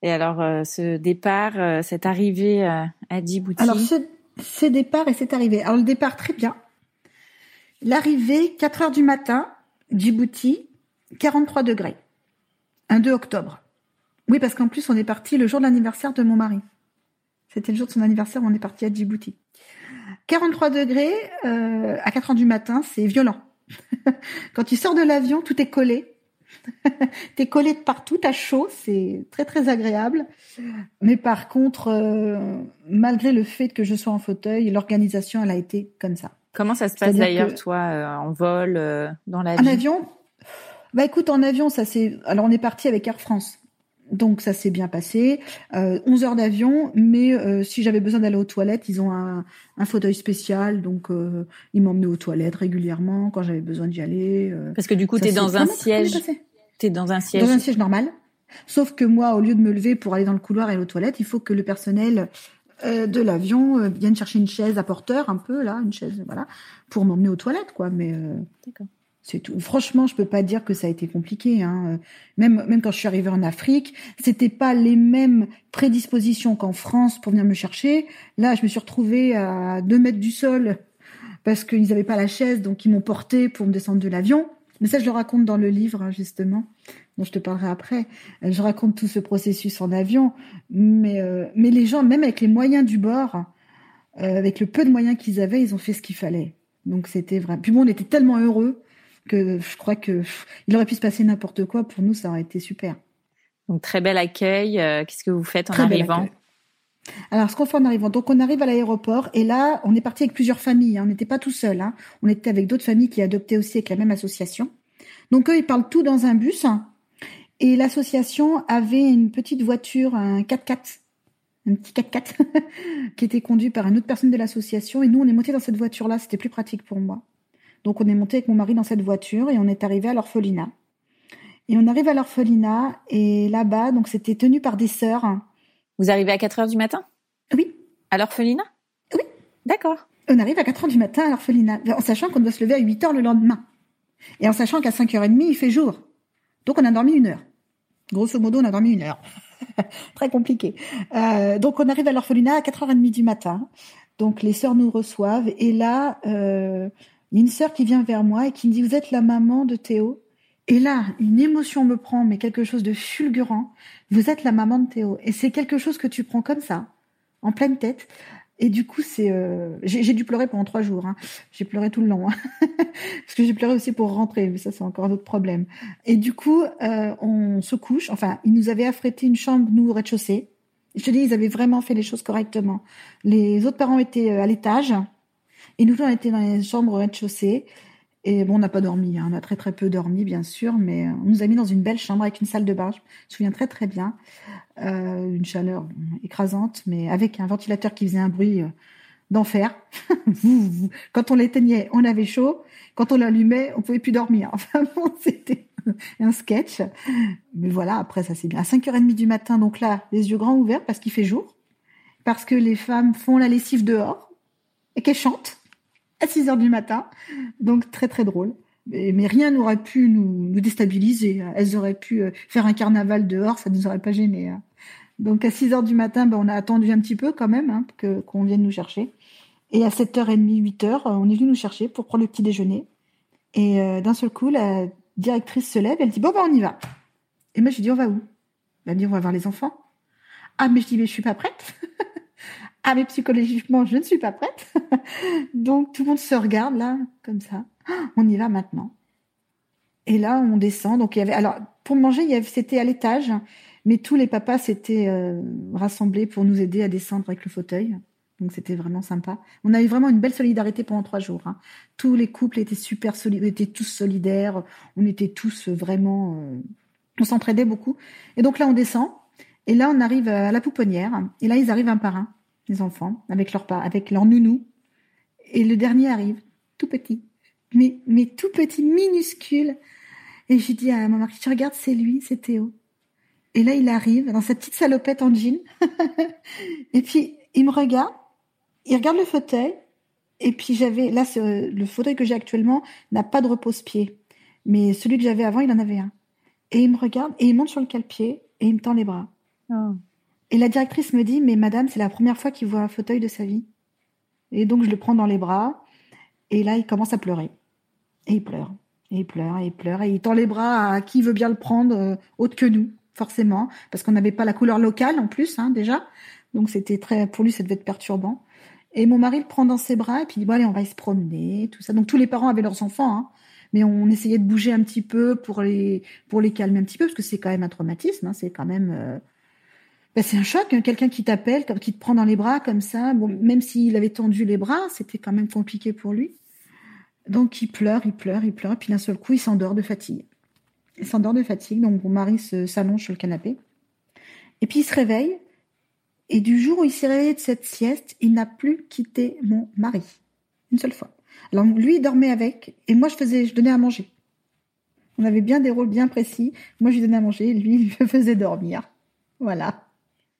Et alors, ce départ, cette arrivée à Djibouti? Alors, ce, ce départ et c'est arrivé. Alors, le départ, très bien. L'arrivée, 4 heures du matin, Djibouti, 43 degrés. Un 2 octobre. Oui, parce qu'en plus, on est parti le jour de l'anniversaire de mon mari. C'était le jour de son anniversaire, on est parti à Djibouti. 43 degrés, euh, à 4 heures du matin, c'est violent. Quand tu sors de l'avion, tout est collé. T'es collé de partout, t'as chaud, c'est très très agréable. Mais par contre, euh, malgré le fait que je sois en fauteuil, l'organisation, elle a été comme ça. Comment ça se passe d'ailleurs, que- toi, euh, en vol, euh, dans la En avion? Bah écoute, en avion, ça c'est. Alors on est parti avec Air France. Donc ça s'est bien passé. Euh, 11 heures d'avion, mais euh, si j'avais besoin d'aller aux toilettes, ils ont un, un fauteuil spécial, donc euh, ils m'emmenaient aux toilettes régulièrement quand j'avais besoin d'y aller. euh. Parce que du coup, t'es s'est dans un siège. passé. T'es dans un siège. Dans un siège normal. Sauf que moi, au lieu de me lever pour aller dans le couloir et aller aux toilettes, il faut que le personnel de l'avion vienne chercher une chaise à porteur, un peu là, une chaise, voilà, pour m'emmener aux toilettes, quoi. Mais D'accord. C'est tout. Franchement, je peux pas dire que ça a été compliqué. Hein. Même même quand je suis arrivée en Afrique, c'était pas les mêmes prédispositions qu'en France pour venir me chercher. Là, je me suis retrouvée à deux mètres du sol parce qu'ils n'avaient pas la chaise, donc ils m'ont portée pour me descendre de l'avion. Mais ça, je le raconte dans le livre, hein, justement, dont je te parlerai après. Je raconte tout ce processus en avion. Mais, euh, mais les gens, même avec les moyens du bord, euh, avec le peu de moyens qu'ils avaient, ils ont fait ce qu'il fallait. Donc c'était vrai. Puis bon, on était tellement heureux que je crois que pff, il aurait pu se passer n'importe quoi. Pour nous, ça aurait été super. Donc, très bel accueil. Euh, Qu'est-ce que vous faites en Très arrivant. Alors, ce qu'on fait en arrivant, donc on arrive à l'aéroport et là, on est parti avec plusieurs familles. hein. On n'était pas tout seul. Hein. On était avec d'autres familles qui adoptaient aussi avec la même association. Donc eux, ils parlent tout dans un bus. Et l'association avait une petite voiture, un 4x4, un petit 4x4, qui était conduit par une autre personne de l'association. Et nous, on est monté dans cette voiture-là. C'était plus pratique pour moi. Donc on est monté avec mon mari dans cette voiture et on est arrivé à l'orphelinat. Et on arrive à l'orphelinat et là-bas, donc c'était tenu par des sœurs. Vous arrivez à 4 heures du matin? Oui, À l'orphelinat? Oui. D'accord. On arrive à 4 heures du matin à l'orphelinat, en sachant qu'on doit se lever à 8 heures le lendemain. Et en sachant qu'à 5h30, il fait jour. Donc on a dormi une heure. Grosso modo, on a dormi une heure. Très compliqué. Euh, donc on arrive à l'orphelinat à 4h30 du matin. Donc les sœurs nous reçoivent. Et là, euh, une sœur qui vient vers moi et qui me dit, vous êtes la maman de Théo Et là, une émotion me prend, mais quelque chose de fulgurant. Vous êtes la maman de Théo. Et c'est quelque chose que tu prends comme ça, en pleine tête. Et du coup, c'est, euh, j'ai dû pleurer pendant trois jours. hein. J'ai pleuré tout le long, hein. parce que j'ai pleuré aussi pour rentrer. Mais ça, c'est encore un autre problème. Et du coup, euh, on se couche. Enfin, ils nous avaient affrété une chambre nous au rez-de-chaussée. Je te dis, ils avaient vraiment fait les choses correctement. Les autres parents étaient euh, à l'étage, et nous, on était dans les chambres au rez-de-chaussée. Et bon, on n'a pas dormi. hein. On a très très peu dormi, bien sûr, mais euh, on nous a mis dans une belle chambre avec une salle de bain. Je me souviens très très bien. Euh, une chaleur écrasante, mais avec un ventilateur qui faisait un bruit euh, d'enfer. Quand on l'éteignait, on avait chaud. Quand on l'allumait, on pouvait plus dormir. Enfin bon, c'était un sketch. Mais voilà, après ça c'est bien. À 5h30 du matin, donc là, les yeux grands ouverts parce qu'il fait jour. Parce que les femmes font la lessive dehors et qu'elles chantent à 6 heures du matin. Donc très très drôle. Mais, rien n'aurait pu nous, déstabiliser. Elles auraient pu euh, faire un carnaval dehors, ça nous aurait pas gêné. hein. Donc à 6 heures du matin, ben, on a attendu un petit peu quand même hein, que qu'on vienne nous chercher. Et à 7h30, 8h, euh, on est venu nous chercher pour prendre le petit déjeuner. Et euh, d'un seul coup, la directrice se lève, elle dit bon ben on y va. Et moi je lui dis on va où? Elle me dit on va voir les enfants. Ah mais je dis mais je suis pas prête. Ah mais psychologiquement je ne suis pas prête. Donc tout le monde se regarde là comme ça. On y va maintenant. Et là on descend. Donc il y avait alors pour manger c'était à l'étage, mais tous les papas s'étaient euh, rassemblés pour nous aider à descendre avec le fauteuil. Donc c'était vraiment sympa. On a eu vraiment une belle solidarité pendant trois jours. hein. Tous les couples étaient super solidaires, étaient tous solidaires. On était tous vraiment, euh, on s'entraidait beaucoup. Et donc là on descend Et là, on arrive à la pouponnière. Et là, ils arrivent un par un, les enfants, avec leur, avec leur nounou. Et le dernier arrive, tout petit. Mais, mais tout petit, minuscule. Et je dis à mon mari, tu regardes, c'est lui, c'est Théo. Et là, il arrive dans sa petite salopette en jean. et puis, il me regarde, il regarde le fauteuil. Et puis, j'avais, là, le fauteuil que j'ai actuellement n'a pas de repose-pied. Mais celui que j'avais avant, il en avait un. Et il me regarde et il monte sur le cale-pied et il me tend les bras. Oh. Et la directrice me dit, mais madame, c'est la première fois qu'il voit un fauteuil de sa vie. Et donc, je le prends dans les bras. Et là, il commence à pleurer. Et il pleure. Et il pleure, et il pleure. Et il tend les bras à qui veut bien le prendre, euh, autre que nous, forcément. Parce qu'on n'avait pas la couleur locale, en plus, hein, déjà. Donc, c'était très, pour lui, ça devait être perturbant. Et mon mari le prend dans ses bras, et puis il dit, bon, allez, on va se promener, tout ça. Donc, tous les parents avaient leurs enfants, hein mais on essayait de bouger un petit peu pour les pour les calmer un petit peu parce que c'est quand même un traumatisme, hein, c'est quand même euh, ben, c'est un choc, hein, quelqu'un qui t'appelle, qui te prend dans les bras comme ça. Bon, même s'il avait tendu les bras, c'était quand même compliqué pour lui. Donc il pleure, il pleure, il pleure, et puis d'un seul coup il s'endort de fatigue. Il s'endort de fatigue, donc mon mari s'allonge sur le canapé, et puis il se réveille. Et du jour où il s'est réveillé de cette sieste, il n'a plus quitté mon mari. Une seule fois. Alors lui, il dormait avec, et moi, je faisais, je donnais à manger. On avait bien des rôles bien précis. Moi, je lui donnais à manger, et lui, il me faisait dormir. Voilà.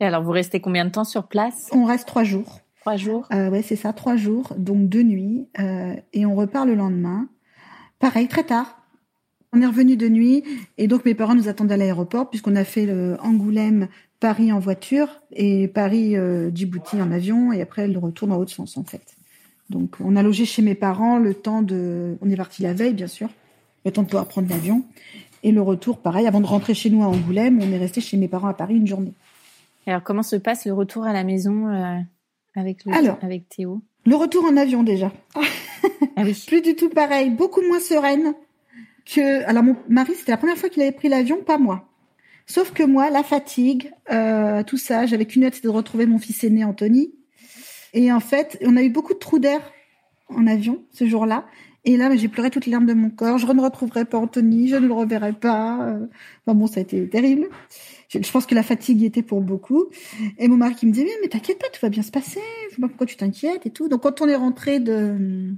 Et alors, vous restez combien de temps sur place? On reste trois jours. Trois jours? Euh, Ouais, c'est ça, trois jours, donc deux nuits, euh, et on repart le lendemain. Pareil, très tard. On est revenu de nuit, et donc mes parents nous attendaient à l'aéroport, puisqu'on a fait le Angoulême, Paris en voiture, et Paris, euh, Djibouti en avion, et après le retour dans l'autre sens, en fait. Donc, on a logé chez mes parents le temps de. On est parti la veille, bien sûr, le temps de pouvoir prendre l'avion. Et le retour, pareil, avant de rentrer chez nous à Angoulême, on est resté chez mes parents à Paris une journée. Alors, comment se passe le retour à la maison euh, avec, le, avec Théo? Le retour en avion, déjà. Ah oui. Plus du tout pareil, beaucoup moins sereine que. Alors, mon mari, c'était la première fois qu'il avait pris l'avion, pas moi. Sauf que moi, la fatigue, euh, tout ça, j'avais qu'une hâte, c'était de retrouver mon fils aîné, Anthony. Et en fait, on a eu beaucoup de trous d'air en avion ce jour-là. Et là, j'ai pleuré toutes les larmes de mon corps. Je ne retrouverai pas Anthony, je ne le reverrai pas. Euh, enfin bon, ça a été terrible. Je, pense que la fatigue y était pour beaucoup. Et mon mari qui me disait, mais, t'inquiète pas, tout va bien se passer. Pourquoi tu t'inquiètes et tout. Donc quand on est rentré de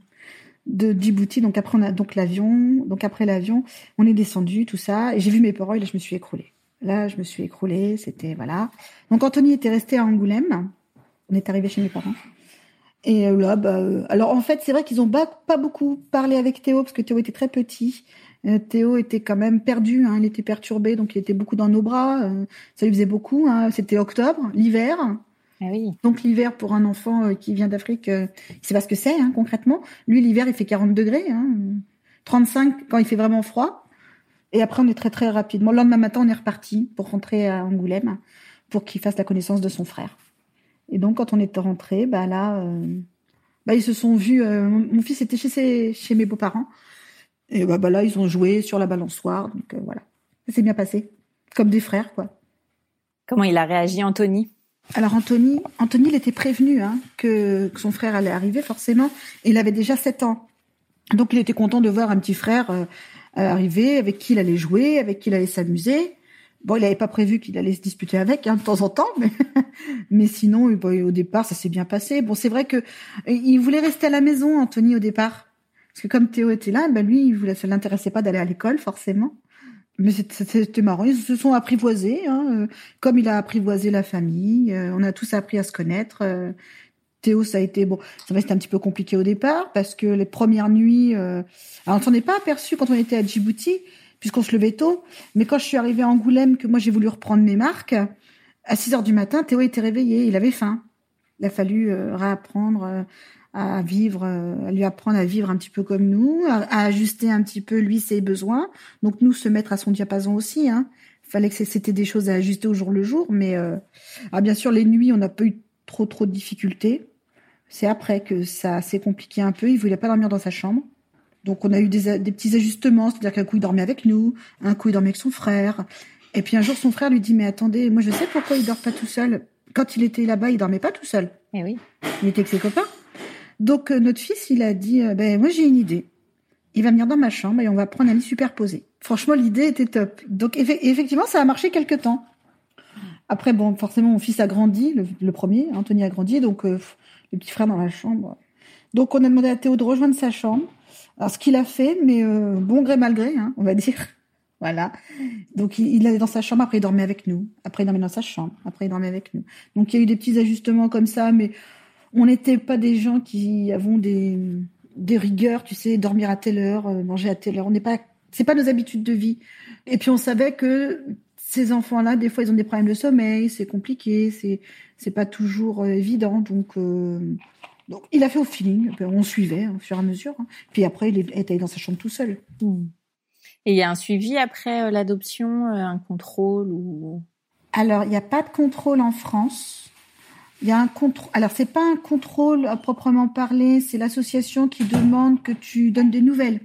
de Djibouti, donc après on a donc l'avion, donc après l'avion, on est descendu, tout ça, et j'ai vu mes parents et là je me suis écroulée. Là, je me suis écroulée, c'était voilà. Donc Anthony était resté à Angoulême on est arrivé chez mes parents. Et euh, là, bah, euh, alors en fait, c'est vrai qu'ils ont pas, pas beaucoup parlé avec Théo parce que Théo était très petit. Euh, Théo était quand même perdu, hein, il était perturbé, donc il était beaucoup dans nos bras. ça lui faisait beaucoup. Hein, C'était octobre, l'hiver. Ah oui. Donc l'hiver pour un enfant qui vient d'Afrique, il sait pas ce que c'est hein, concrètement. Lui, l'hiver, il fait 40 degrés, 35 hein. quand il fait vraiment froid. Et après, on est très très rapidement. Le lendemain matin, on est reparti pour rentrer à Angoulême pour qu'il fasse la connaissance de son frère. Et donc, quand on est rentré, bah là, euh, bah, ils se sont vus. Euh, mon fils était chez, chez mes beaux-parents. Et bah, bah, là, ils ont joué sur la balançoire. Donc euh, voilà, ça s'est bien passé. Comme des frères, quoi. Comment il a réagi, Anthony? Alors, Anthony, Anthony, il était prévenu hein, que, que, son frère allait arriver, forcément. Et il avait déjà 7 ans. Donc, il était content de voir un petit frère arriver, avec qui il allait jouer, avec qui il allait s'amuser. Bon, il n'avait pas prévu qu'il allait se disputer avec hein, de temps en temps, mais, mais sinon, au départ, ça s'est bien passé. Bon, c'est vrai que il voulait rester à la maison, Anthony, au départ, parce que comme Théo était là, ben lui, il voulait, ça l'intéressait pas d'aller à l'école, forcément. Mais c'était marrant, ils se sont apprivoisés, hein, euh, comme il a apprivoisé la famille. Euh, on a tous appris à se connaître. Euh, Théo, ça a été bon, ça être un petit peu compliqué au départ parce que les premières nuits, alors on s'en est pas aperçu quand on était à Djibouti puisqu'on se levait tôt. Mais quand je suis arrivée à Angoulême, que moi j'ai voulu reprendre mes marques, à 6 heures du matin, Théo était réveillé, il avait faim. Il a fallu euh, réapprendre euh, à vivre, euh, à lui apprendre à vivre un petit peu comme nous, à, ajuster un petit peu lui ses besoins. Donc nous se mettre à son diapason aussi. Hein. Fallait que c'était des choses à ajuster au jour le jour, mais ah, bien sûr les nuits on n'a pas eu trop trop de difficultés. C'est après que ça s'est compliqué un peu. Il voulait pas dormir dans sa chambre. Donc on a eu des, petits ajustements, c'est-à-dire qu'un coup il dormait avec nous, un coup il dormait avec son frère. Et puis un jour son frère lui dit mais attendez, moi je sais pourquoi il dort pas tout seul. Quand il était là-bas, il dormait pas tout seul. Eh oui. Il était avec ses copains. Donc euh, notre fils, il a dit euh, ben moi j'ai une idée. Il va venir dans ma chambre et on va prendre un lit superposé. Franchement, l'idée était top. Donc effectivement, ça a marché quelque temps. Après, bon, forcément, mon fils a grandi, le, premier, Anthony a grandi, donc le petit frère dans la chambre. Donc, on a demandé à Théo de rejoindre sa chambre. Alors, ce qu'il a fait, mais bon gré mal gré, hein, on va dire. Voilà. Donc il, allait dans sa chambre, après il dormait avec nous. Après il dormait dans sa chambre, après il dormait avec nous. Donc il y a eu des petits ajustements comme ça, mais on n'était pas des gens qui avons des, rigueurs, tu sais, dormir à telle heure, euh, manger à telle heure. On n'est pas, c'est pas nos habitudes de vie. Et puis on savait que ces enfants-là, des fois, ils ont des problèmes de sommeil, c'est compliqué, c'est c'est pas toujours euh, évident. Donc euh, donc il a fait au feeling. On suivait hein, au fur et à mesure. Hein. Puis après, il était dans sa chambre tout seul. Mmh. Et il y a un suivi après euh, l'adoption, euh, un contrôle ou? Alors, il n'y a pas de contrôle en France. Il y a un contrôle. Alors, c'est pas un contrôle à proprement parler, c'est l'association qui demande que tu donnes des nouvelles.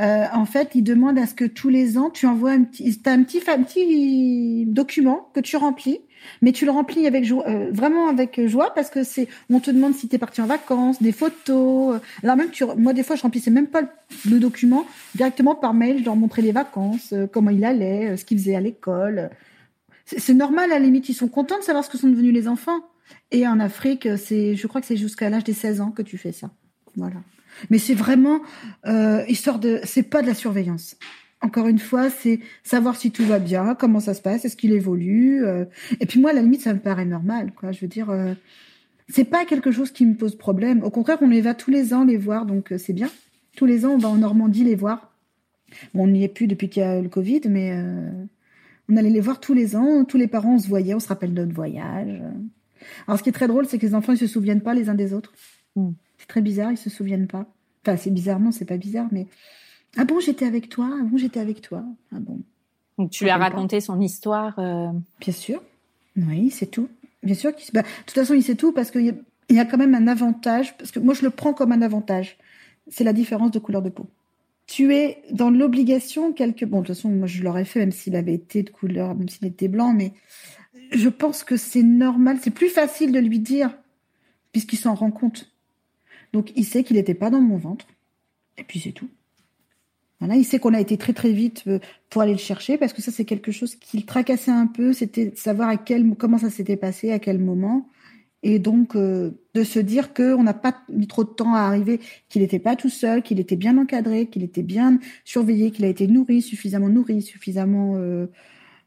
Euh, en fait, il demande à ce que tous les ans, tu envoies un petit, un petit, un petit document que tu remplis mais tu le remplis avec joie, euh, vraiment avec joie parce que c'est, on te demande si tu es parti en vacances, des photos. Alors même, tu, moi des fois, je remplissais même pas le, document directement par mail. Je leur montrais les vacances, euh, comment il allait, euh, ce qu'il faisait à l'école. C'est normal à la limite, ils sont contents de savoir ce que sont devenus les enfants. Et en Afrique, c'est, je crois que c'est jusqu'à l'âge des 16 ans que tu fais ça. Voilà. Mais c'est vraiment euh, histoire de, c'est pas de la surveillance encore une fois, c'est savoir si tout va bien, comment ça se passe, est-ce qu'il évolue. Euh. et puis moi, à la limite, ça me paraît normal. Quoi. Je veux dire, euh, c'est pas quelque chose qui me pose problème. Au contraire, on les va tous les ans les voir, donc euh, c'est bien. Tous les ans, on va en Normandie les voir. Bon, on n'y est plus depuis qu'il y a le Covid, mais on allait les voir tous les ans. Tous les parents, on se voyait, on se rappelle de notre voyage. Alors, ce qui est très drôle, c'est que les enfants, ils se souviennent pas les uns des autres. Hmm. C'est très bizarre, ils se souviennent pas. Enfin, c'est bizarre, non, c'est pas bizarre, mais ah bon, j'étais avec toi. Ah bon, j'étais avec toi. Ah bon. Donc tu lui as raconté son histoire. Euh, Bien sûr. Oui, c'est tout. Bien sûr. Bah, de toute façon, il sait tout parce qu'il y, a quand même un avantage. Parce que moi, je le prends comme un avantage. C'est la différence de couleur de peau. Tu es dans l'obligation quelque. Bon, de toute façon, moi, je l'aurais fait même s'il avait été de couleur, même s'il était blanc, mais je pense que c'est normal. C'est plus facile de lui dire puisqu'il s'en rend compte. Donc, il sait qu'il n'était pas dans mon ventre. Et puis, c'est tout il sait qu'on a été très très vite euh, pour aller le chercher parce que ça c'est quelque chose qui le tracassait un peu, c'était de savoir à quel comment ça s'était passé, à quel moment, et donc euh, de se dire qu'on n'a pas mis trop de temps à arriver, qu'il n'était pas tout seul, qu'il était bien encadré, qu'il était bien surveillé, qu'il a été nourri, suffisamment nourri, suffisamment euh,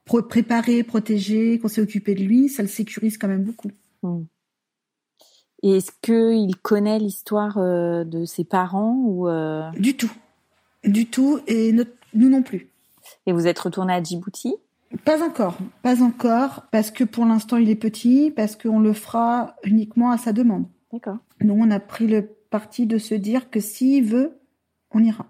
préparé, protégé, qu'on s'est occupé de lui, ça le sécurise quand même beaucoup. Mmh. Et est-ce qu'il connaît l'histoire de ses parents ou Du tout. Du tout, et nous non plus. Et vous êtes retourné à Djibouti? Pas encore, pas encore, parce que pour l'instant il est petit, parce qu'on le fera uniquement à sa demande. D'accord. Nous, on a pris le parti de se dire que s'il veut, on ira.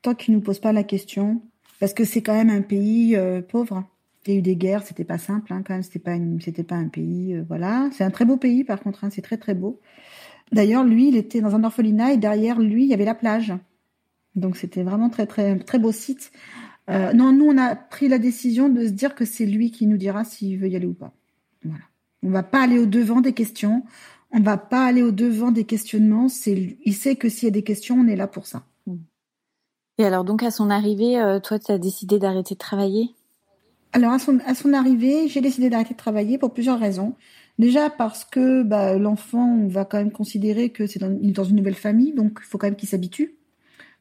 Tant qu'il nous pose pas la question, parce que c'est quand même un pays euh, pauvre. Il y a eu des guerres, c'était pas simple, hein, quand même. C'était pas, c'était pas un pays, euh, voilà. C'est un très beau pays, par contre, hein, c'est très très beau. D'ailleurs, lui, il était dans un orphelinat et derrière lui, il y avait la plage. Donc c'était vraiment très très très beau site. Euh, non, nous on a pris la décision de se dire que c'est lui qui nous dira s'il veut y aller ou pas. Voilà. On va pas aller au devant des questions. On va pas aller au devant des questionnements. C'est il sait que s'il y a des questions, on est là pour ça. Et alors donc à son arrivée, euh, toi tu as décidé d'arrêter de travailler? Alors à son à son arrivée, j'ai décidé d'arrêter de travailler pour plusieurs raisons. Déjà parce que bah, l'enfant, on va quand même considérer que c'est dans, dans une nouvelle famille, donc il faut quand même qu'il s'habitue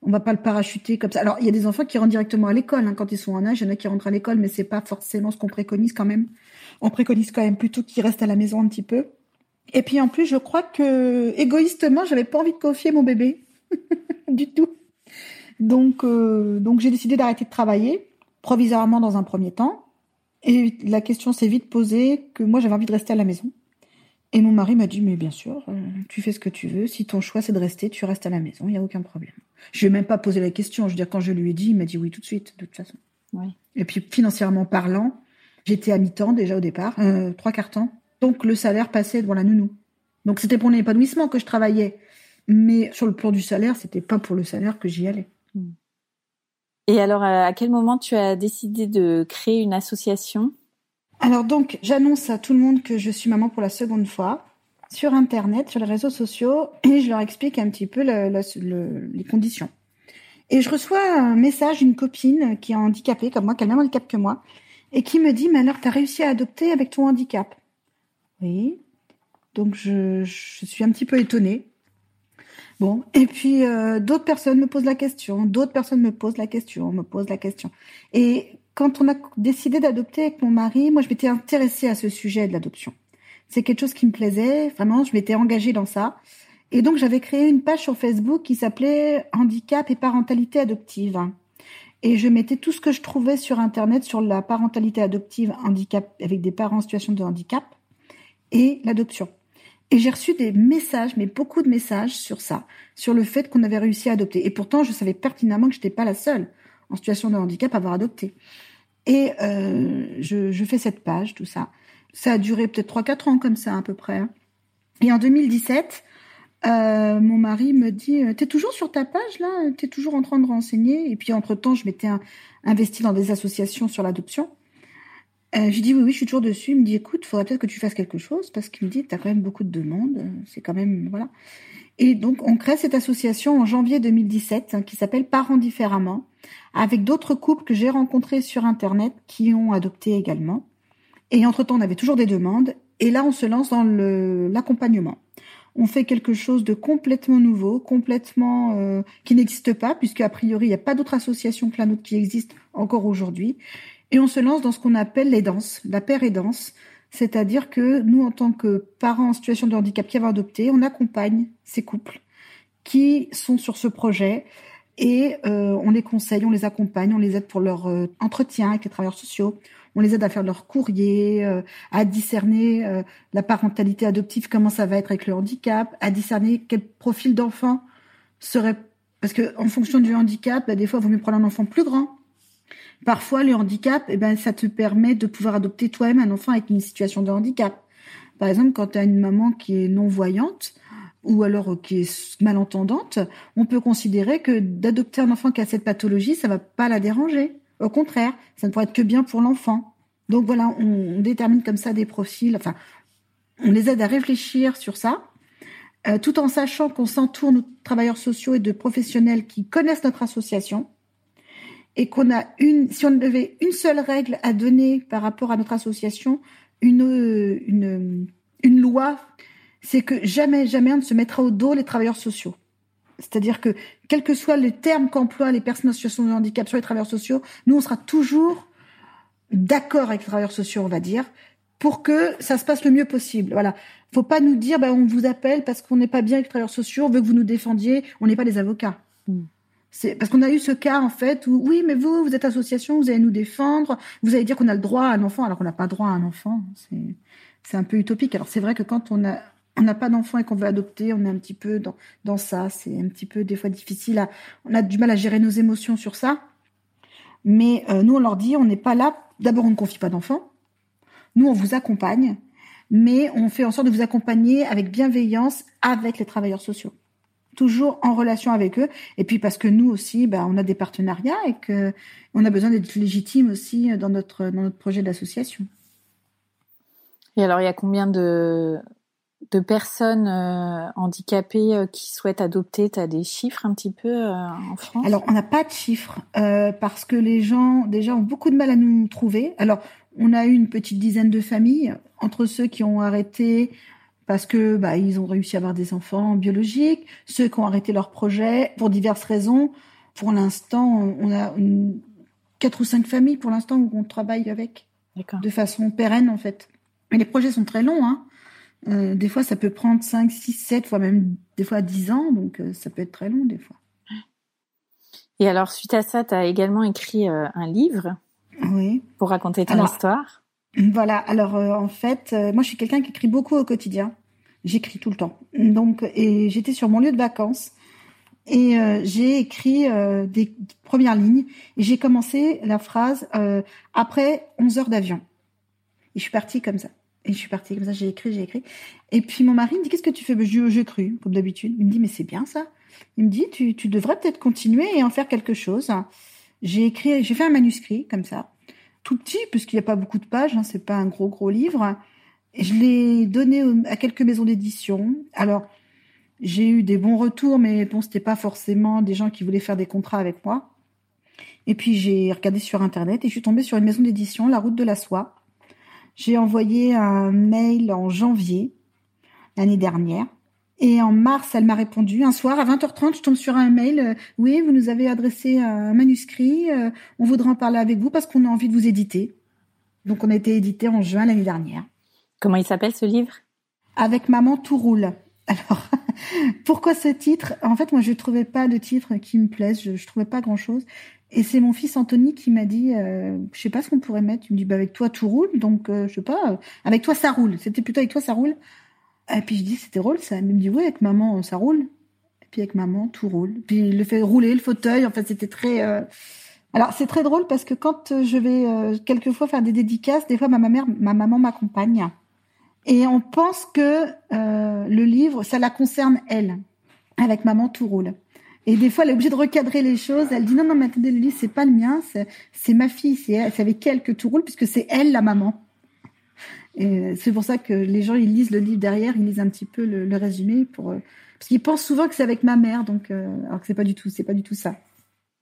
on va pas le parachuter comme ça. Alors, il y a des enfants qui rentrent directement à l'école hein, quand ils sont en âge. Il y en a qui rentrent à l'école, mais c'est pas forcément ce qu'on préconise quand même. On préconise quand même plutôt qu'ils restent à la maison un petit peu. Et puis en plus, je crois que égoïstement, j'avais pas envie de confier mon bébé du tout. Donc, euh, donc j'ai décidé d'arrêter de travailler provisoirement dans un premier temps. Et la question s'est vite posée que moi j'avais envie de rester à la maison. Et mon mari m'a dit, mais bien sûr, euh, tu fais ce que tu veux. Si ton choix c'est de rester, tu restes à la maison, il n'y a aucun problème. Je lui ai même pas posé la question. Je veux dire, quand je lui ai dit, il m'a dit oui tout de suite, de toute façon. Et puis, financièrement parlant, j'étais à mi-temps déjà au départ, euh, trois quarts temps. Donc, le salaire passait devant la nounou. Donc, c'était pour l'épanouissement que je travaillais. Mais sur le plan du salaire, c'était pas pour le salaire que j'y allais. Hmm. Et alors, à quel moment tu as décidé de créer une association? Alors donc, j'annonce à tout le monde que je suis maman pour la seconde fois sur Internet, sur les réseaux sociaux, et je leur explique un petit peu les conditions. Et je reçois un message d'une copine qui est handicapée comme moi, qui a le même handicap que moi, et qui me dit, mais alors, tu as réussi à adopter avec ton handicap Oui. Donc, je, suis un petit peu étonnée. Bon, et puis euh, d'autres personnes me posent la question, d'autres personnes me posent la question, me posent la question. Et quand on a décidé d'adopter avec mon mari, moi je m'étais intéressée à ce sujet de l'adoption. C'est quelque chose qui me plaisait, vraiment, je m'étais engagée dans ça. Et donc j'avais créé une page sur Facebook qui s'appelait Handicap et parentalité adoptive. Et je mettais tout ce que je trouvais sur Internet sur la parentalité adoptive handicap avec des parents en situation de handicap et l'adoption. Et j'ai reçu des messages, mais beaucoup de messages sur ça, sur le fait qu'on avait réussi à adopter. Et pourtant, je savais pertinemment que je n'étais pas la seule en situation de handicap avoir adopté. Et euh, je, fais cette page, tout ça. Ça a duré peut-être 3-4 ans comme ça à peu près. Hein. Et en 2017, euh, mon mari me dit euh, T'es toujours sur ta page là? T'es toujours en train de renseigner? Et puis entre-temps, je m'étais investi dans des associations sur l'adoption. Euh, je dis oui, oui, je suis toujours dessus. Il me dit, écoute, il faudrait peut-être que tu fasses quelque chose parce qu'il me dit, tu as quand même beaucoup de demandes. C'est quand même, voilà. Et donc, on crée cette association en janvier 2017 hein, qui s'appelle Parents différemment, avec d'autres couples que j'ai rencontrés sur Internet qui ont adopté également. Et entre-temps, on avait toujours des demandes. Et là, on se lance dans l'accompagnement. On fait quelque chose de complètement nouveau, complètement euh, qui n'existe pas, puisque a priori, il n'y a pas d'autre association que la nôtre qui existe encore aujourd'hui. Et on se lance dans ce qu'on appelle les danses, la danse, C'est-à-dire que nous, en tant que parents en situation de handicap qui avons adopté, on accompagne ces couples qui sont sur ce projet et euh, on les conseille, on les accompagne, on les aide pour leur euh, entretien avec les travailleurs sociaux, on les aide à faire leur courrier, euh, à discerner la parentalité adoptive, comment ça va être avec le handicap, à discerner quel profil d'enfant serait parce que en fonction du handicap, bah, des fois, il vaut mieux prendre un enfant plus grand Parfois, le handicap, eh ben, ça te permet de pouvoir adopter toi-même un enfant avec une situation de handicap. Par exemple, quand tu as une maman qui est non-voyante ou alors euh, qui est malentendante, on peut considérer que d'adopter un enfant qui a cette pathologie, ça va pas la déranger. Au contraire, ça ne pourrait être que bien pour l'enfant. Donc voilà, on, détermine comme ça des profils, enfin, on les aide à réfléchir sur ça, euh, tout en sachant qu'on s'entoure de travailleurs sociaux et de professionnels qui connaissent notre association, et qu'on a une, si on devait une seule règle à donner par rapport à notre association, une, une, une loi, c'est que jamais, jamais on ne se mettra au dos les travailleurs sociaux. C'est-à-dire que, quel que soit le terme qu'emploient les personnes en situation de handicap sur les travailleurs sociaux, nous, on sera toujours d'accord avec les travailleurs sociaux, on va dire, pour que ça se passe le mieux possible. Voilà. Faut pas nous dire, bah, on vous appelle parce qu'on n'est pas bien avec les travailleurs sociaux, on veut que vous nous défendiez, on n'est pas des avocats. Mm. Parce qu'on a eu ce cas en fait où oui, mais vous, vous êtes association, vous allez nous défendre, vous allez dire qu'on a le droit à un enfant alors qu'on n'a pas droit à un enfant. C'est un peu utopique. Alors c'est vrai que quand on n'a pas d'enfant et qu'on veut adopter, on est un petit peu dans ça. C'est un petit peu des fois difficile on a du mal à gérer nos émotions sur ça. Mais euh, nous on leur dit on n'est pas là. D'abord on ne confie pas d'enfant. Nous on vous accompagne, mais on fait en sorte de vous accompagner avec bienveillance avec les travailleurs sociaux toujours en relation avec eux. Et puis parce que nous aussi, bah, on a des partenariats et que on a besoin d'être légitime aussi dans notre dans notre projet d'association. Et alors, il y a combien de de personnes euh, handicapées euh, qui souhaitent adopter? Tu as des chiffres un petit peu euh, en France? Alors, on n'a pas de chiffres parce que les gens déjà ont beaucoup de mal à nous trouver. Alors, on a eu une petite dizaine de familles entre ceux qui ont arrêté parce que bah, ils ont réussi à avoir des enfants biologiques, ceux qui ont arrêté leur projet pour diverses raisons. Pour l'instant, on a une, quatre ou cinq familles pour l'instant où on travaille avec, de façon pérenne en fait. Mais les projets sont très longs. Hein. Euh, des fois, ça peut prendre 5, 6, 7, fois même des fois 10 ans, donc euh, ça peut être très long des fois. Et alors, suite à ça, tu as également écrit euh, un livre oui. pour raconter ton histoire. Voilà. Alors euh, en fait, euh, moi je suis quelqu'un qui écrit beaucoup au quotidien. J'écris tout le temps. Donc et j'étais sur mon lieu de vacances et euh, j'ai écrit des premières lignes et j'ai commencé la phrase après 11 heures d'avion. Et je suis partie comme ça. Et je suis partie comme ça, j'ai écrit, j'ai écrit. Et puis mon mari me dit qu'est-ce que tu fais? Ben, Je, je cru, comme d'habitude. Il me dit mais c'est bien ça. Il me dit tu, tu devrais peut-être continuer et en faire quelque chose. J'ai écrit, j'ai fait un manuscrit comme ça tout petit, puisqu'il n'y a pas beaucoup de pages, hein, c'est pas un gros gros livre. Je l'ai donné à quelques maisons d'édition. Alors, j'ai eu des bons retours, mais bon, c'était pas forcément des gens qui voulaient faire des contrats avec moi. Et puis j'ai regardé sur internet et je suis tombée sur une maison d'édition, La Route de la Soie. J'ai envoyé un mail en janvier l'année dernière. Et en mars, elle m'a répondu. Un soir, à 20h30, je tombe sur un mail. euh, oui, vous nous avez adressé un manuscrit. euh, on voudrait en parler avec vous parce qu'on a envie de vous éditer. Donc, on a été édité en juin l'année dernière. Comment il s'appelle ce livre? Avec Maman, tout roule. Alors, pourquoi ce titre? En fait, moi, je trouvais pas de titre qui me plaise. Je, je trouvais pas grand-chose. Et c'est mon fils Anthony qui m'a dit, euh, je sais pas ce qu'on pourrait mettre. Il me dit, bah, avec toi, tout roule. Donc, euh, je sais pas, euh, avec toi, ça roule. C'était plutôt avec toi, ça roule. Et puis, je dis, c'était drôle, ça. Il me dit, oui, avec maman, ça roule. Et puis, avec maman, tout roule. Puis, il le fait rouler, le fauteuil. En fait, c'était très... euh, Alors, c'est très drôle parce que quand euh, je vais euh, quelquefois faire des dédicaces, des fois, ma, mère, ma maman m'accompagne. Et on pense que euh, le livre, ça la concerne elle. Avec maman, tout roule. Et des fois, elle est obligée de recadrer les choses. Elle dit non, non, mais attendez, le livre, c'est pas le mien, c'est, ma fille, elle- c'est avec elle que tout roule, puisque c'est elle la maman. Et c'est pour ça que les gens, ils lisent le livre derrière, ils lisent un petit peu le, le résumé pour, euh, parce qu'ils pensent souvent que c'est avec ma mère, donc, euh, alors que c'est pas du tout, c'est pas du tout ça.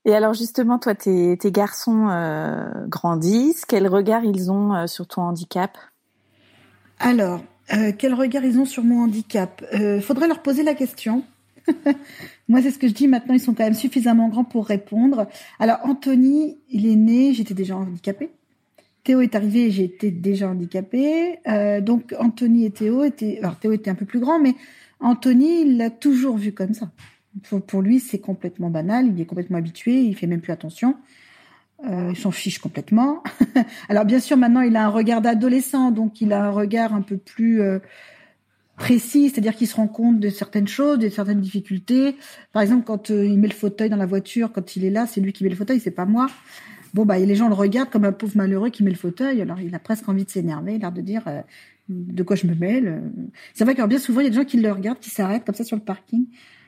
Et alors justement, toi, tes, tes garçons euh, grandissent. Quel regard ils ont euh, sur ton handicap? Alors, euh, quel regard ils ont sur mon handicap? Faudrait leur poser la question. Moi, c'est ce que je dis maintenant. Ils sont quand même suffisamment grands pour répondre. Alors, Anthony, il est né, j'étais déjà handicapée. Théo est arrivé, j'étais déjà handicapée. Euh, donc, Anthony et Théo étaient. Alors, Théo était un peu plus grand, mais Anthony, il l'a toujours vu comme ça. Pour, lui, c'est complètement banal. Il est complètement habitué. Il fait même plus attention. Euh, il s'en fiche complètement. Alors bien sûr, maintenant, il a un regard d'adolescent, donc il a un regard un peu plus euh, précis, c'est-à-dire qu'il se rend compte de certaines choses, de certaines difficultés. Par exemple, quand il met le fauteuil dans la voiture, quand il est là, c'est lui qui met le fauteuil, c'est pas moi. Bon, bah, les gens le regardent comme un pauvre malheureux qui met le fauteuil. Alors, il a presque envie de s'énerver, l'air de dire euh, de quoi je me mêle. euh. C'est vrai que bien souvent, il y a des gens qui le regardent, qui s'arrêtent comme ça sur le parking.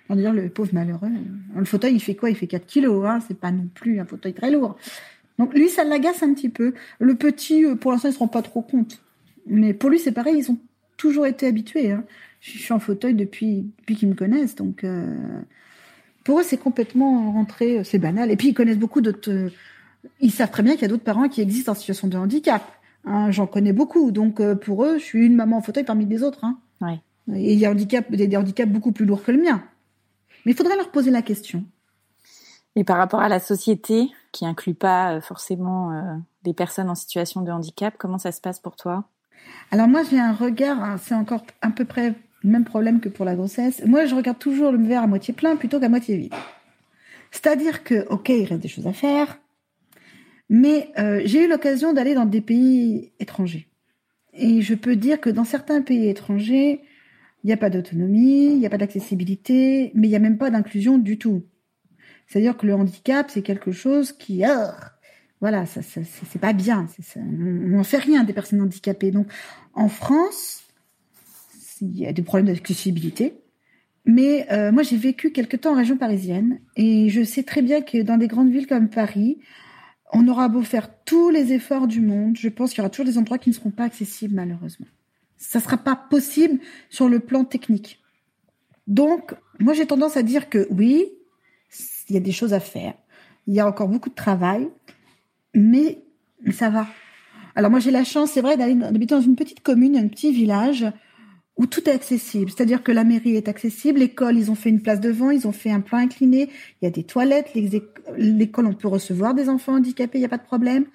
On dire le pauvre malheureux. euh, Le fauteuil, il fait quoi? Il fait 4 kilos, hein. C'est pas non plus un fauteuil très lourd. Donc lui, ça l'agace un petit peu. Le petit, pour l'instant, il se rend pas trop compte. Mais pour lui, c'est pareil. Ils ont toujours été habitués. Hein. Je suis en fauteuil depuis, depuis qu'ils me connaissent. Donc pour eux, c'est complètement rentré. C'est banal. Et puis ils connaissent beaucoup d'autres. Ils savent très bien qu'il y a d'autres parents qui existent en situation de handicap. Hein, J'en connais beaucoup. Donc euh, pour eux, je suis une maman en fauteuil parmi les autres. Hein. Ouais. Et il y a handicap, des, des handicaps beaucoup plus lourds que le mien. Mais il faudrait leur poser la question. Et par rapport à la société, qui inclut pas euh, forcément euh, des personnes en situation de handicap, comment ça se passe pour toi? Alors moi, j'ai un regard, hein, c'est encore à peu près le même problème que pour la grossesse. Moi, je regarde toujours le verre à moitié plein plutôt qu'à moitié vide. C'est-à-dire que, ok, il reste des choses à faire, mais euh, j'ai eu l'occasion d'aller dans des pays étrangers. Et je peux dire que dans certains pays étrangers, il n'y a pas d'autonomie, il n'y a pas d'accessibilité, mais il n'y a même pas d'inclusion du tout. C'est-à-dire que le handicap, c'est quelque chose qui, ah, voilà, ça, ça, c'est c'est pas bien. Ça- on n'en fait rien des personnes handicapées. Donc, en France, il y a des problèmes d'accessibilité. Mais euh, moi, j'ai vécu quelque temps en région parisienne et je sais très bien que dans des grandes villes comme Paris, on aura beau faire tous les efforts du monde, je pense qu'il y aura toujours des endroits qui ne seront pas accessibles malheureusement. Ça ne sera pas possible sur le plan technique. Donc, moi, j'ai tendance à dire que oui, il y a des choses à faire. Il y a encore beaucoup de travail, mais ça va. Alors moi, j'ai la chance, c'est vrai, d'habiter dans une petite commune, un petit village où tout est accessible. C'est-à-dire que la mairie est accessible, l'école, ils ont fait une place devant, ils ont fait un plan incliné, il y a des toilettes, l'école, on peut recevoir des enfants handicapés, il n'y a pas de problème.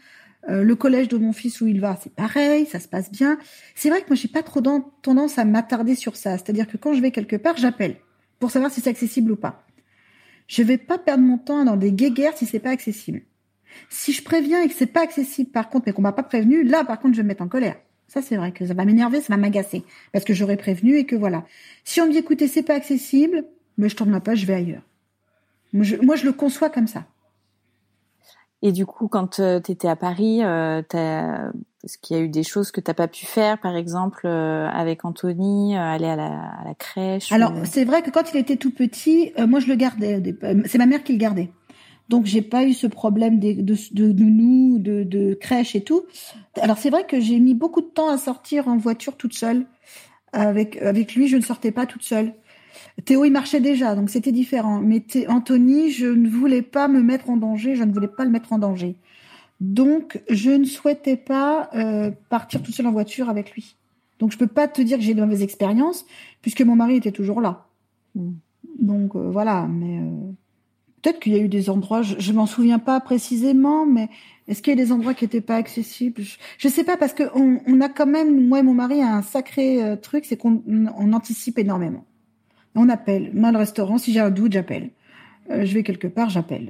Euh, le collège de mon fils où il va, c'est pareil, ça se passe bien. C'est vrai que moi, j'ai pas trop dan- tendance à m'attarder sur ça. C'est-à-dire que quand je vais quelque part, j'appelle pour savoir si c'est accessible ou pas. Je vais pas perdre mon temps dans des guéguerres si c'est pas accessible. Si je préviens et que c'est pas accessible, par contre, mais qu'on m'a pas prévenu, là, par contre, je vais me mettre en colère. Ça, c'est vrai que ça va m'énerver, ça va m'agacer. Parce que j'aurais prévenu et que voilà. Si on me dit, écoutez, c'est pas accessible, mais je tourne ma page, je vais ailleurs. Moi, je, moi, je le conçois comme ça. Et du coup, quand tu étais à Paris, euh, est-ce qu'il y a eu des choses que t'as pas pu faire, par exemple euh, avec Anthony, euh, aller à la, à la crèche Alors, ou- c'est vrai que quand il était tout petit, euh, moi, je le gardais. Euh, C'est ma mère qui le gardait. Donc, j'ai pas eu ce problème de, de, de nounou, de, de crèche et tout. Alors, c'est vrai que j'ai mis beaucoup de temps à sortir en voiture toute seule. Avec, avec lui, je ne sortais pas toute seule. Théo, il marchait déjà, donc c'était différent. Mais Anthony, je ne voulais pas me mettre en danger, je ne voulais pas le mettre en danger. Donc, je ne souhaitais pas euh, partir tout seul en voiture avec lui. Donc, je peux pas te dire que j'ai de mauvaises expériences, puisque mon mari était toujours là. Mm. Donc, euh, voilà. Mais euh, peut-être qu'il y a eu des endroits, je, je m'en souviens pas précisément, mais est-ce qu'il y a des endroits qui étaient pas accessibles? Je, ne sais pas, parce que on, a quand même, moi et mon mari, un sacré truc, c'est qu'on on anticipe énormément. On appelle. Moi, le restaurant, si j'ai un doute, j'appelle. Euh, je vais quelque part, j'appelle.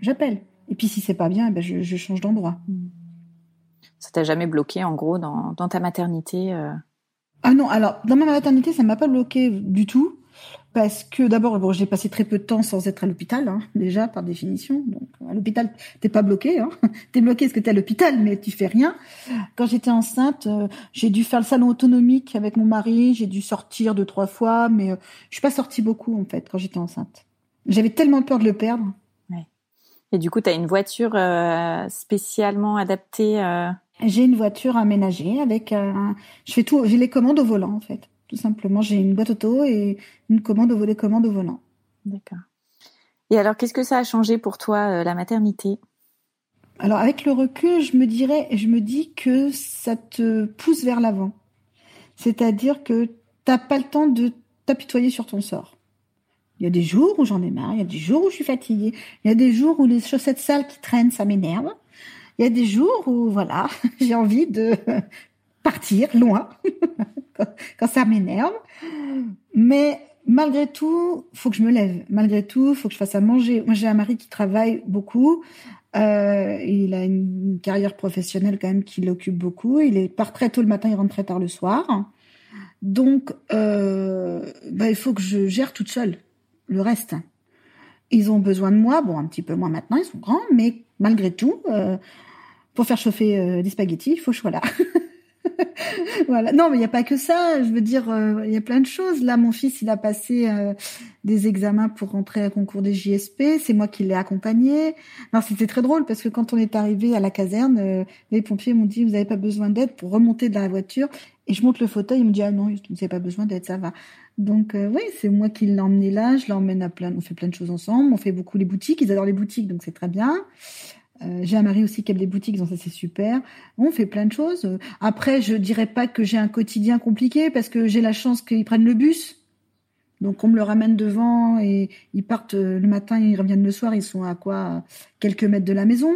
J'appelle. Et puis si c'est pas bien, ben je, change d'endroit. Ça t'a jamais bloqué, en gros, dans, ta maternité euh? Ah non, alors dans ma maternité, ça m'a pas bloqué du tout parce que d'abord, bon, j'ai passé très peu de temps sans être à l'hôpital, hein, déjà par définition. Donc à l'hôpital, t'es pas bloqué, hein. t'es bloqué parce que t'es à l'hôpital, mais tu fais rien. Quand j'étais enceinte, euh, j'ai dû faire le salon autonomique avec mon mari, j'ai dû sortir deux trois fois, mais euh, je suis pas sortie beaucoup en fait quand j'étais enceinte. J'avais tellement peur de le perdre. Ouais. Et du coup, tu as une voiture euh, spécialement adaptée. J'ai une voiture aménagée avec un. Je fais tout. J'ai les commandes au volant en fait. Tout simplement, j'ai une boîte auto et une commande au, des commandes au volant. D'accord. Et alors, qu'est-ce que ça a changé pour toi, euh, la maternité? Alors, avec le recul, je me dirais, je me dis que ça te pousse vers l'avant. C'est-à-dire que t'as pas le temps de t'apitoyer sur ton sort. Il y a des jours où j'en ai marre, il y a des jours où je suis fatiguée, il y a des jours où les chaussettes sales qui traînent, ça m'énerve. Il y a des jours où, voilà, j'ai envie de partir loin quand ça m'énerve. Mais malgré tout, faut que je me lève. Malgré tout, faut que je fasse à manger. Moi, j'ai un mari qui travaille beaucoup. Euh, il a une carrière professionnelle quand même qui l'occupe beaucoup. Il part très tôt le matin, il rentre très tard le soir. Donc, euh, bah, il faut que je gère toute seule le reste. Ils ont besoin de moi, bon, un petit peu moins maintenant, ils sont grands, mais malgré tout, euh, pour faire chauffer des spaghettis, il faut que je sois là. voilà. Non, mais il n'y a pas que ça. Je veux dire, euh, il y a plein de choses. Là, mon fils, il a passé euh, des examens pour rentrer à concours des JSP. C'est moi qui l'ai accompagné. Non, c'était très drôle parce que quand on est arrivé à la caserne, euh, les pompiers m'ont dit, vous n'avez pas besoin d'aide pour remonter dans la voiture. Et je monte le fauteuil, il me dit, ah non, vous n'avez pas besoin d'aide, ça va. Donc oui, c'est moi qui l'ai emmené là. Je l'emmène à plein. On fait plein de choses ensemble. On fait beaucoup les boutiques. Ils adorent les boutiques, donc c'est très bien. Euh, j'ai un mari aussi qui a des boutiques, donc ça c'est super. On fait plein de choses. Après, je dirais pas que j'ai un quotidien compliqué parce que j'ai la chance qu'ils prennent le bus. Donc on me le ramène devant et ils partent euh, le matin, ils reviennent le soir, ils sont à quoi quelques mètres de la maison.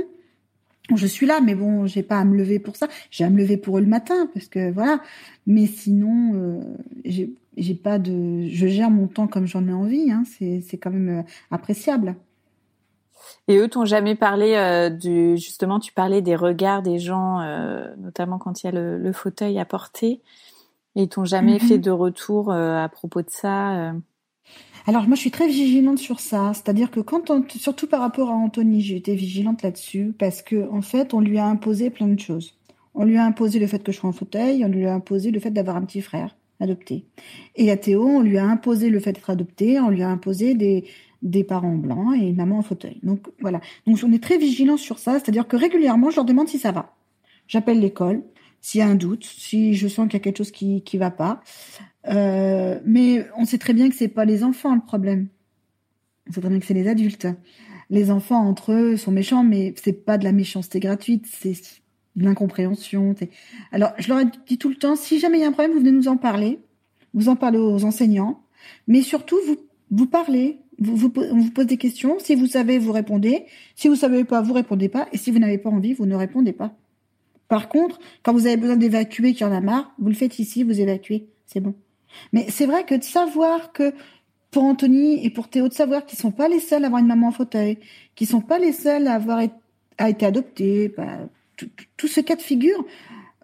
Je suis là, mais bon, j'ai pas à me lever pour ça. J'ai à me lever pour eux le matin parce que voilà. Mais sinon, euh, j'ai pas de, je gère mon temps comme j'en ai envie. Hein. C'est quand même euh, appréciable. Et eux t'ont jamais parlé euh, du justement tu parlais des regards des gens euh, notamment quand il y a le, le, fauteuil à porter et ils t'ont jamais mhm. fait de retour euh, à propos de ça Alors moi je suis très vigilante sur ça, c'est-à-dire que quand on, surtout par rapport à Anthony, j'ai été vigilante là-dessus parce que en fait on lui a imposé plein de choses. On lui a imposé le fait que je sois en fauteuil, on lui a imposé le fait d'avoir un petit frère adopté. Et à Théo, on lui a imposé le fait d'être adopté, on lui a imposé des, des parents blancs et une maman en fauteuil. Donc voilà. Donc on est très vigilant sur ça, c'est-à-dire que régulièrement, je leur demande si ça va. J'appelle l'école s'il y a un doute, si je sens qu'il y a quelque chose qui qui va pas. Euh, mais on sait très bien que c'est pas les enfants le problème. On sait très bien que c'est les adultes. Les enfants entre eux sont méchants, mais c'est pas de la méchanceté gratuite, c'est de l'incompréhension. Alors je leur ai dit tout le temps, si jamais il y a un problème, vous venez nous en parler. Vous en parlez aux enseignants, mais surtout vous vous parlez, vous, vous, on vous pose des questions. Si vous savez, vous répondez. Si vous savez pas, vous répondez pas. Et si vous n'avez pas envie, vous ne répondez pas. Par contre, quand vous avez besoin d'évacuer, qu'il y en a marre, vous le faites ici, vous évacuez. C'est bon. Mais c'est vrai que de savoir que pour Anthony et pour Théo, de savoir qu'ils sont pas les seuls à avoir une maman en fauteuil, qu'ils sont pas les seuls à avoir été, adoptés, bah, tout, ce cas de figure,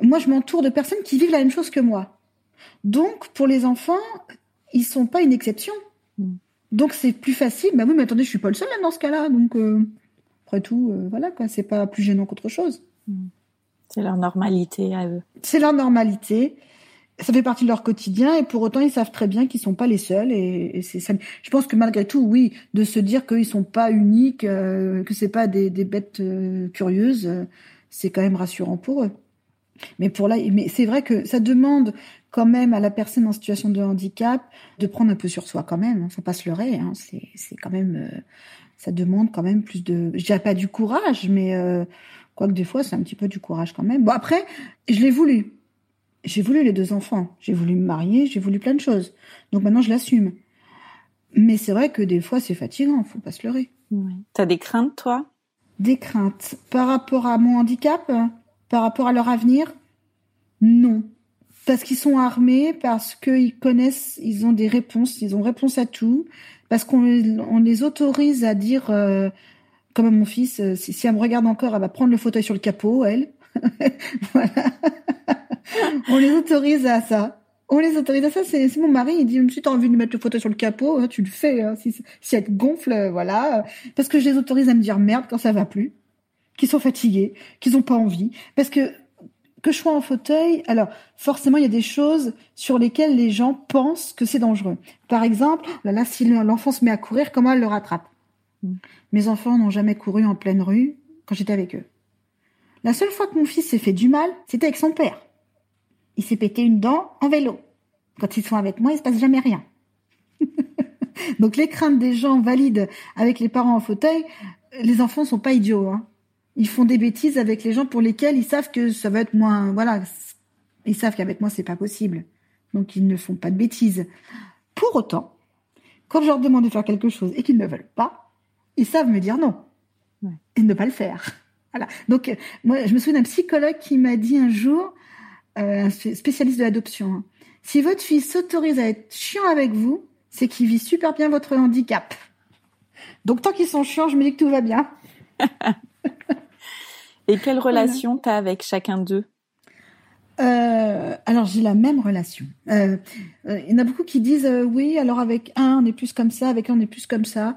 moi je m'entoure de personnes qui vivent la même chose que moi. Donc pour les enfants, ils sont pas une exception. Donc c'est plus facile. Bah oui, mais attendez, je suis pas le seul dans ce cas-là. Donc euh, après tout, euh, voilà quoi, c'est pas plus gênant qu'autre chose. Mm. C'est leur normalité à eux. C'est leur normalité. Ça fait partie de leur quotidien et pour autant ils savent très bien qu'ils sont pas les seuls et, c'est ça. Je pense que malgré tout, oui, de se dire qu'ils sont pas uniques, euh, que c'est pas des, des bêtes curieuses, c'est quand même rassurant pour eux. Mais pour là, mais c'est vrai que ça demande quand même à la personne en situation de handicap de prendre un peu sur soi quand même. Hein. Faut pas se leurrer. Hein. C'est, c'est quand même, euh, ça demande quand même plus de, je dirais pas du courage, mais euh, quoique des fois c'est un petit peu du courage quand même. Bon après, je l'ai voulu. J'ai voulu les deux enfants. J'ai voulu me marier. J'ai voulu plein de choses. Donc maintenant je l'assume. Mais c'est vrai que des fois c'est fatigant. Faut pas se leurrer. T'as des craintes toi? Des craintes par rapport à mon handicap, par rapport à leur avenir? Non parce qu'ils sont armés, parce qu'ils connaissent, ils ont des réponses, ils ont réponse à tout, parce qu'on on les autorise à dire, euh, comme à mon fils, euh, si, elle me regarde encore, elle va prendre le fauteuil sur le capot, elle. voilà. on les autorise à ça. On les autorise à ça. C'est mon mari, il dit, si tu as envie de mettre le fauteuil sur le capot, hein, tu le fais. Hein, si, elle gonfle, euh, voilà. Parce que je les autorise à me dire merde quand ça va plus, qu'ils sont fatigués, qu'ils ont pas envie. Parce que que je sois en fauteuil, alors forcément il y a des choses sur lesquelles les gens pensent que c'est dangereux. Par exemple, là, si l'enfant se met à courir, comment elle le rattrape? Mm. Mes enfants n'ont jamais couru en pleine rue quand j'étais avec eux. La seule fois que mon fils s'est fait du mal, c'était avec son père. Il s'est pété une dent en vélo. Quand ils sont avec moi, il se passe jamais rien. Donc les craintes des gens valides avec les parents en fauteuil, les enfants sont pas idiots. Hein ils font des bêtises avec les gens pour lesquels ils savent que ça va être moins, voilà, ils savent qu'avec moi c'est pas possible. Donc ils ne font pas de bêtises. Pour autant, quand je leur demande de faire quelque chose et qu'ils ne veulent pas, ils savent me dire non et ne pas le faire. Voilà. Donc moi, je me souviens d'un psychologue qui m'a dit un jour, euh, un spécialiste de l'adoption, hein, si votre fille s'autorise à être chiant avec vous, c'est qu'il vit super bien votre handicap. Donc tant qu'ils sont chiants, je me dis que tout va bien. Et quelle relation tu as avec chacun d'eux? Euh, alors j'ai la même relation. Euh, euh, il y en a beaucoup qui disent oui, alors avec un on est plus comme ça, avec un on est plus comme ça.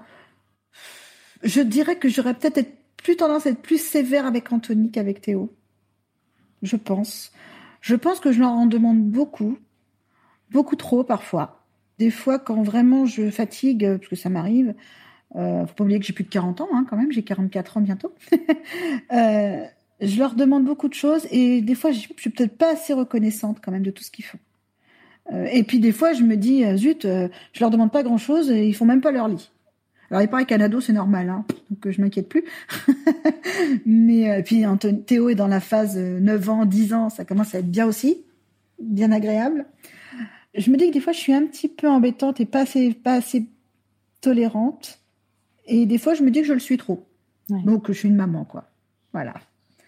Je dirais que j'aurais peut-être plus tendance à être plus sévère avec Anthony qu'avec Théo. Je pense. Je pense que je leur en demande beaucoup, beaucoup trop parfois. Des fois, quand vraiment je fatigue, parce que ça m'arrive, euh, faut pas oublier que j'ai plus de 40 ans, hein, quand même, j'ai 44 ans bientôt. euh, je leur demande beaucoup de choses et des fois, je suis peut-être pas assez reconnaissante quand même de tout ce qu'ils font. Euh, et puis des fois, je me dis, euh, zut, euh, je leur demande pas grand-chose et ils font même pas leur lit. Alors il paraît qu'un ado c'est normal, hein, donc je m'inquiète plus. Mais puis Théo est dans la phase 9 ans, 10 ans, ça commence à être bien aussi, bien agréable. Je me dis que des fois je suis un petit peu embêtante et pas assez, pas assez tolérante. Et des fois, je me dis que je le suis trop. Donc, je suis une maman, quoi. Voilà.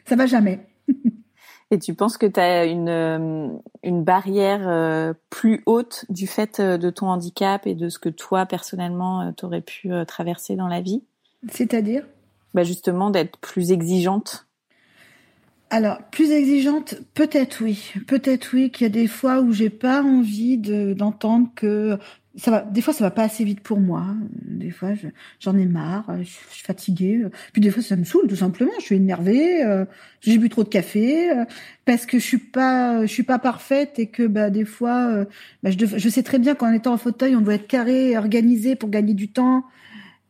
Ça va jamais. Et tu penses que tu as une, euh, une barrière euh, plus haute du fait euh, de ton handicap et de ce que toi, personnellement, tu aurais pu traverser dans la vie? C'est-à-dire? Bah Justement, d'être plus exigeante. Alors, plus exigeante, peut-être oui. Peut-être oui qu'il y a des fois où j'ai pas envie d'entendre que ça va, des fois, ça va pas assez vite pour moi. Des fois, j'en ai marre, je, suis fatiguée. Puis des fois, ça me saoule tout simplement. Je suis énervée, euh, j'ai bu trop de café euh, parce que je suis pas, je suis pas parfaite et que bah des fois, euh, bah, je, je sais très bien qu'en étant en fauteuil, on doit être carré, organisé pour gagner du temps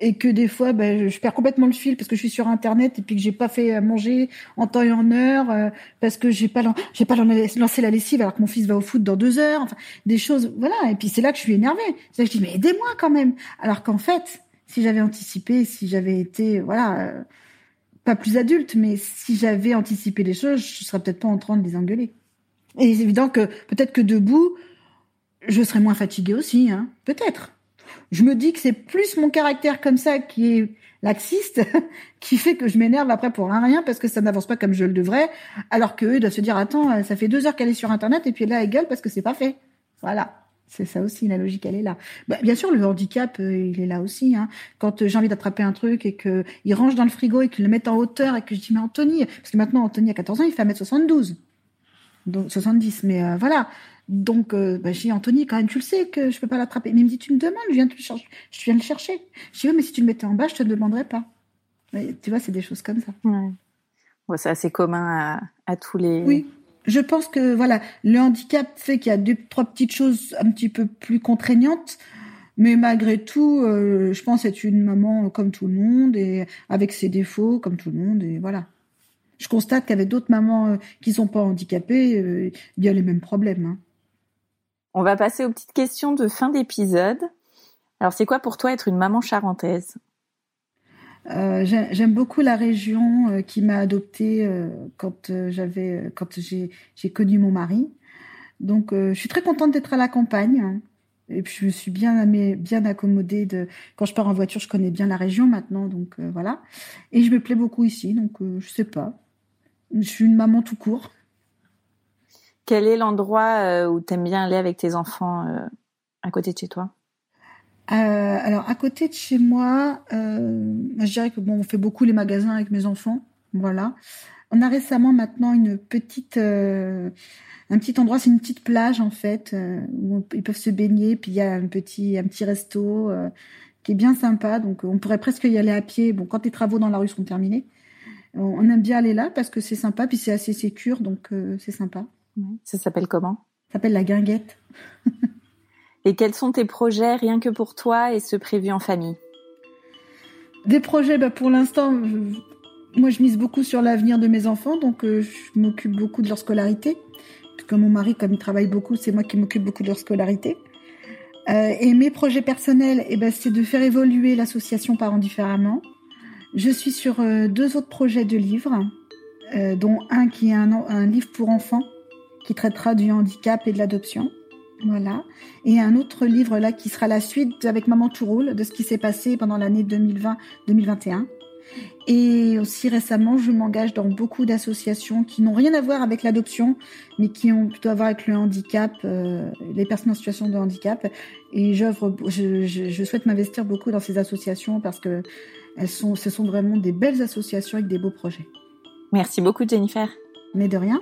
et que des fois ben, je perds complètement le fil parce que je suis sur internet et puis que j'ai pas fait manger en temps et en heure euh, parce que j'ai pas j'ai pas lancé la lessive alors que mon fils va au foot dans deux heures enfin des choses voilà. Et puis c'est là que je suis énervée. C'est là que je dis mais aidez-moi quand même. Alors qu'en fait si j'avais anticipé si j'avais été voilà euh, pas plus adulte mais si j'avais anticipé les choses je serais peut-être pas en train de les engueuler. Et c'est évident que peut-être que debout je serais moins fatiguée aussi hein. Peut-être je me dis que c'est plus mon caractère comme ça qui est laxiste qui fait que je m'énerve après pour rien parce que ça n'avance pas comme je le devrais, alors qu'eux doivent se dire attends euh, ça fait deux heures qu'elle est sur internet et puis là elle gueule parce que c'est pas fait. Voilà. C'est ça aussi, la logique, elle est là. Bah, bien sûr, le handicap, euh, il est là aussi. Hein. Quand euh, j'ai envie d'attraper un truc et que il range dans le frigo et qu'il le met en hauteur et que je dis mais Anthony, parce que maintenant Anthony a 14 ans, il fait 1m72, donc 70. Mais voilà, donc, euh, bah, j'ai Anthony, quand même, tu le sais que je peux pas l'attraper. Mais il me dit, tu me demandes, je viens, te chercher. je viens le chercher. Je dis, oui, mais si tu le mettais en bas, je te demanderais pas. tu vois, c'est des choses comme ça. Ouais. c'est assez commun à, à, tous les. Oui. Je pense que, voilà, le handicap fait qu'il y a deux, trois petites choses un petit peu plus contraignantes. Mais malgré tout, euh, je pense être une maman comme tout le monde et avec ses défauts comme tout le monde et voilà. je constate qu'avec d'autres mamans qui sont pas handicapées, il y a les mêmes problèmes. Hein. On va passer aux petites questions de fin d'épisode. Alors, c'est quoi pour toi être une maman charentaise? Euh, J'aime beaucoup la région euh, qui m'a adoptée euh, quand j'avais, quand j'ai connu mon mari. Donc, je suis très contente d'être à la campagne. Hein. Et puis, je me suis bien, bien accommodée de. Quand je pars en voiture, je connais bien la région maintenant, donc voilà. Et je me plais beaucoup ici, donc je sais pas. Je suis une maman tout court. Quel est l'endroit euh, où tu aimes bien aller avec tes enfants euh, à côté de chez toi? Euh, alors à côté de chez moi, je dirais que bon, on fait beaucoup les magasins avec mes enfants, voilà. On a récemment maintenant une petite, un petit endroit, c'est une petite plage en fait où ils peuvent se baigner, puis il y a un petit, un petit resto qui est bien sympa, donc on pourrait presque y aller à pied. Bon, quand les travaux dans la rue sont terminés, on aime bien aller là parce que c'est sympa, puis c'est assez sécure, donc c'est sympa. Ça s'appelle comment? Ça s'appelle la guinguette. et quels sont tes projets rien que pour toi et ceux prévus en famille? Des projets, bah pour l'instant, moi je mise beaucoup sur l'avenir de mes enfants, donc euh, je m'occupe beaucoup de leur scolarité. Comme mon mari, comme il travaille beaucoup, c'est moi qui m'occupe beaucoup de leur scolarité. Euh, et mes projets personnels, eh ben, c'est de faire évoluer l'association Parents différemment. Je suis sur euh, deux autres projets de livres, dont un qui est un livre pour enfants qui traitera du handicap et de l'adoption. Voilà. Et un autre livre là qui sera la suite avec Maman tout roule de ce qui s'est passé pendant l'année 2020-2021. Et aussi récemment, je m'engage dans beaucoup d'associations qui n'ont rien à voir avec l'adoption, mais qui ont plutôt à voir avec le handicap, euh, les personnes en situation de handicap. Et j'œuvre, je, je, je, souhaite m'investir beaucoup dans ces associations parce que elles sont, ce sont vraiment des belles associations avec des beaux projets. Merci beaucoup, Jennifer. Mais de rien.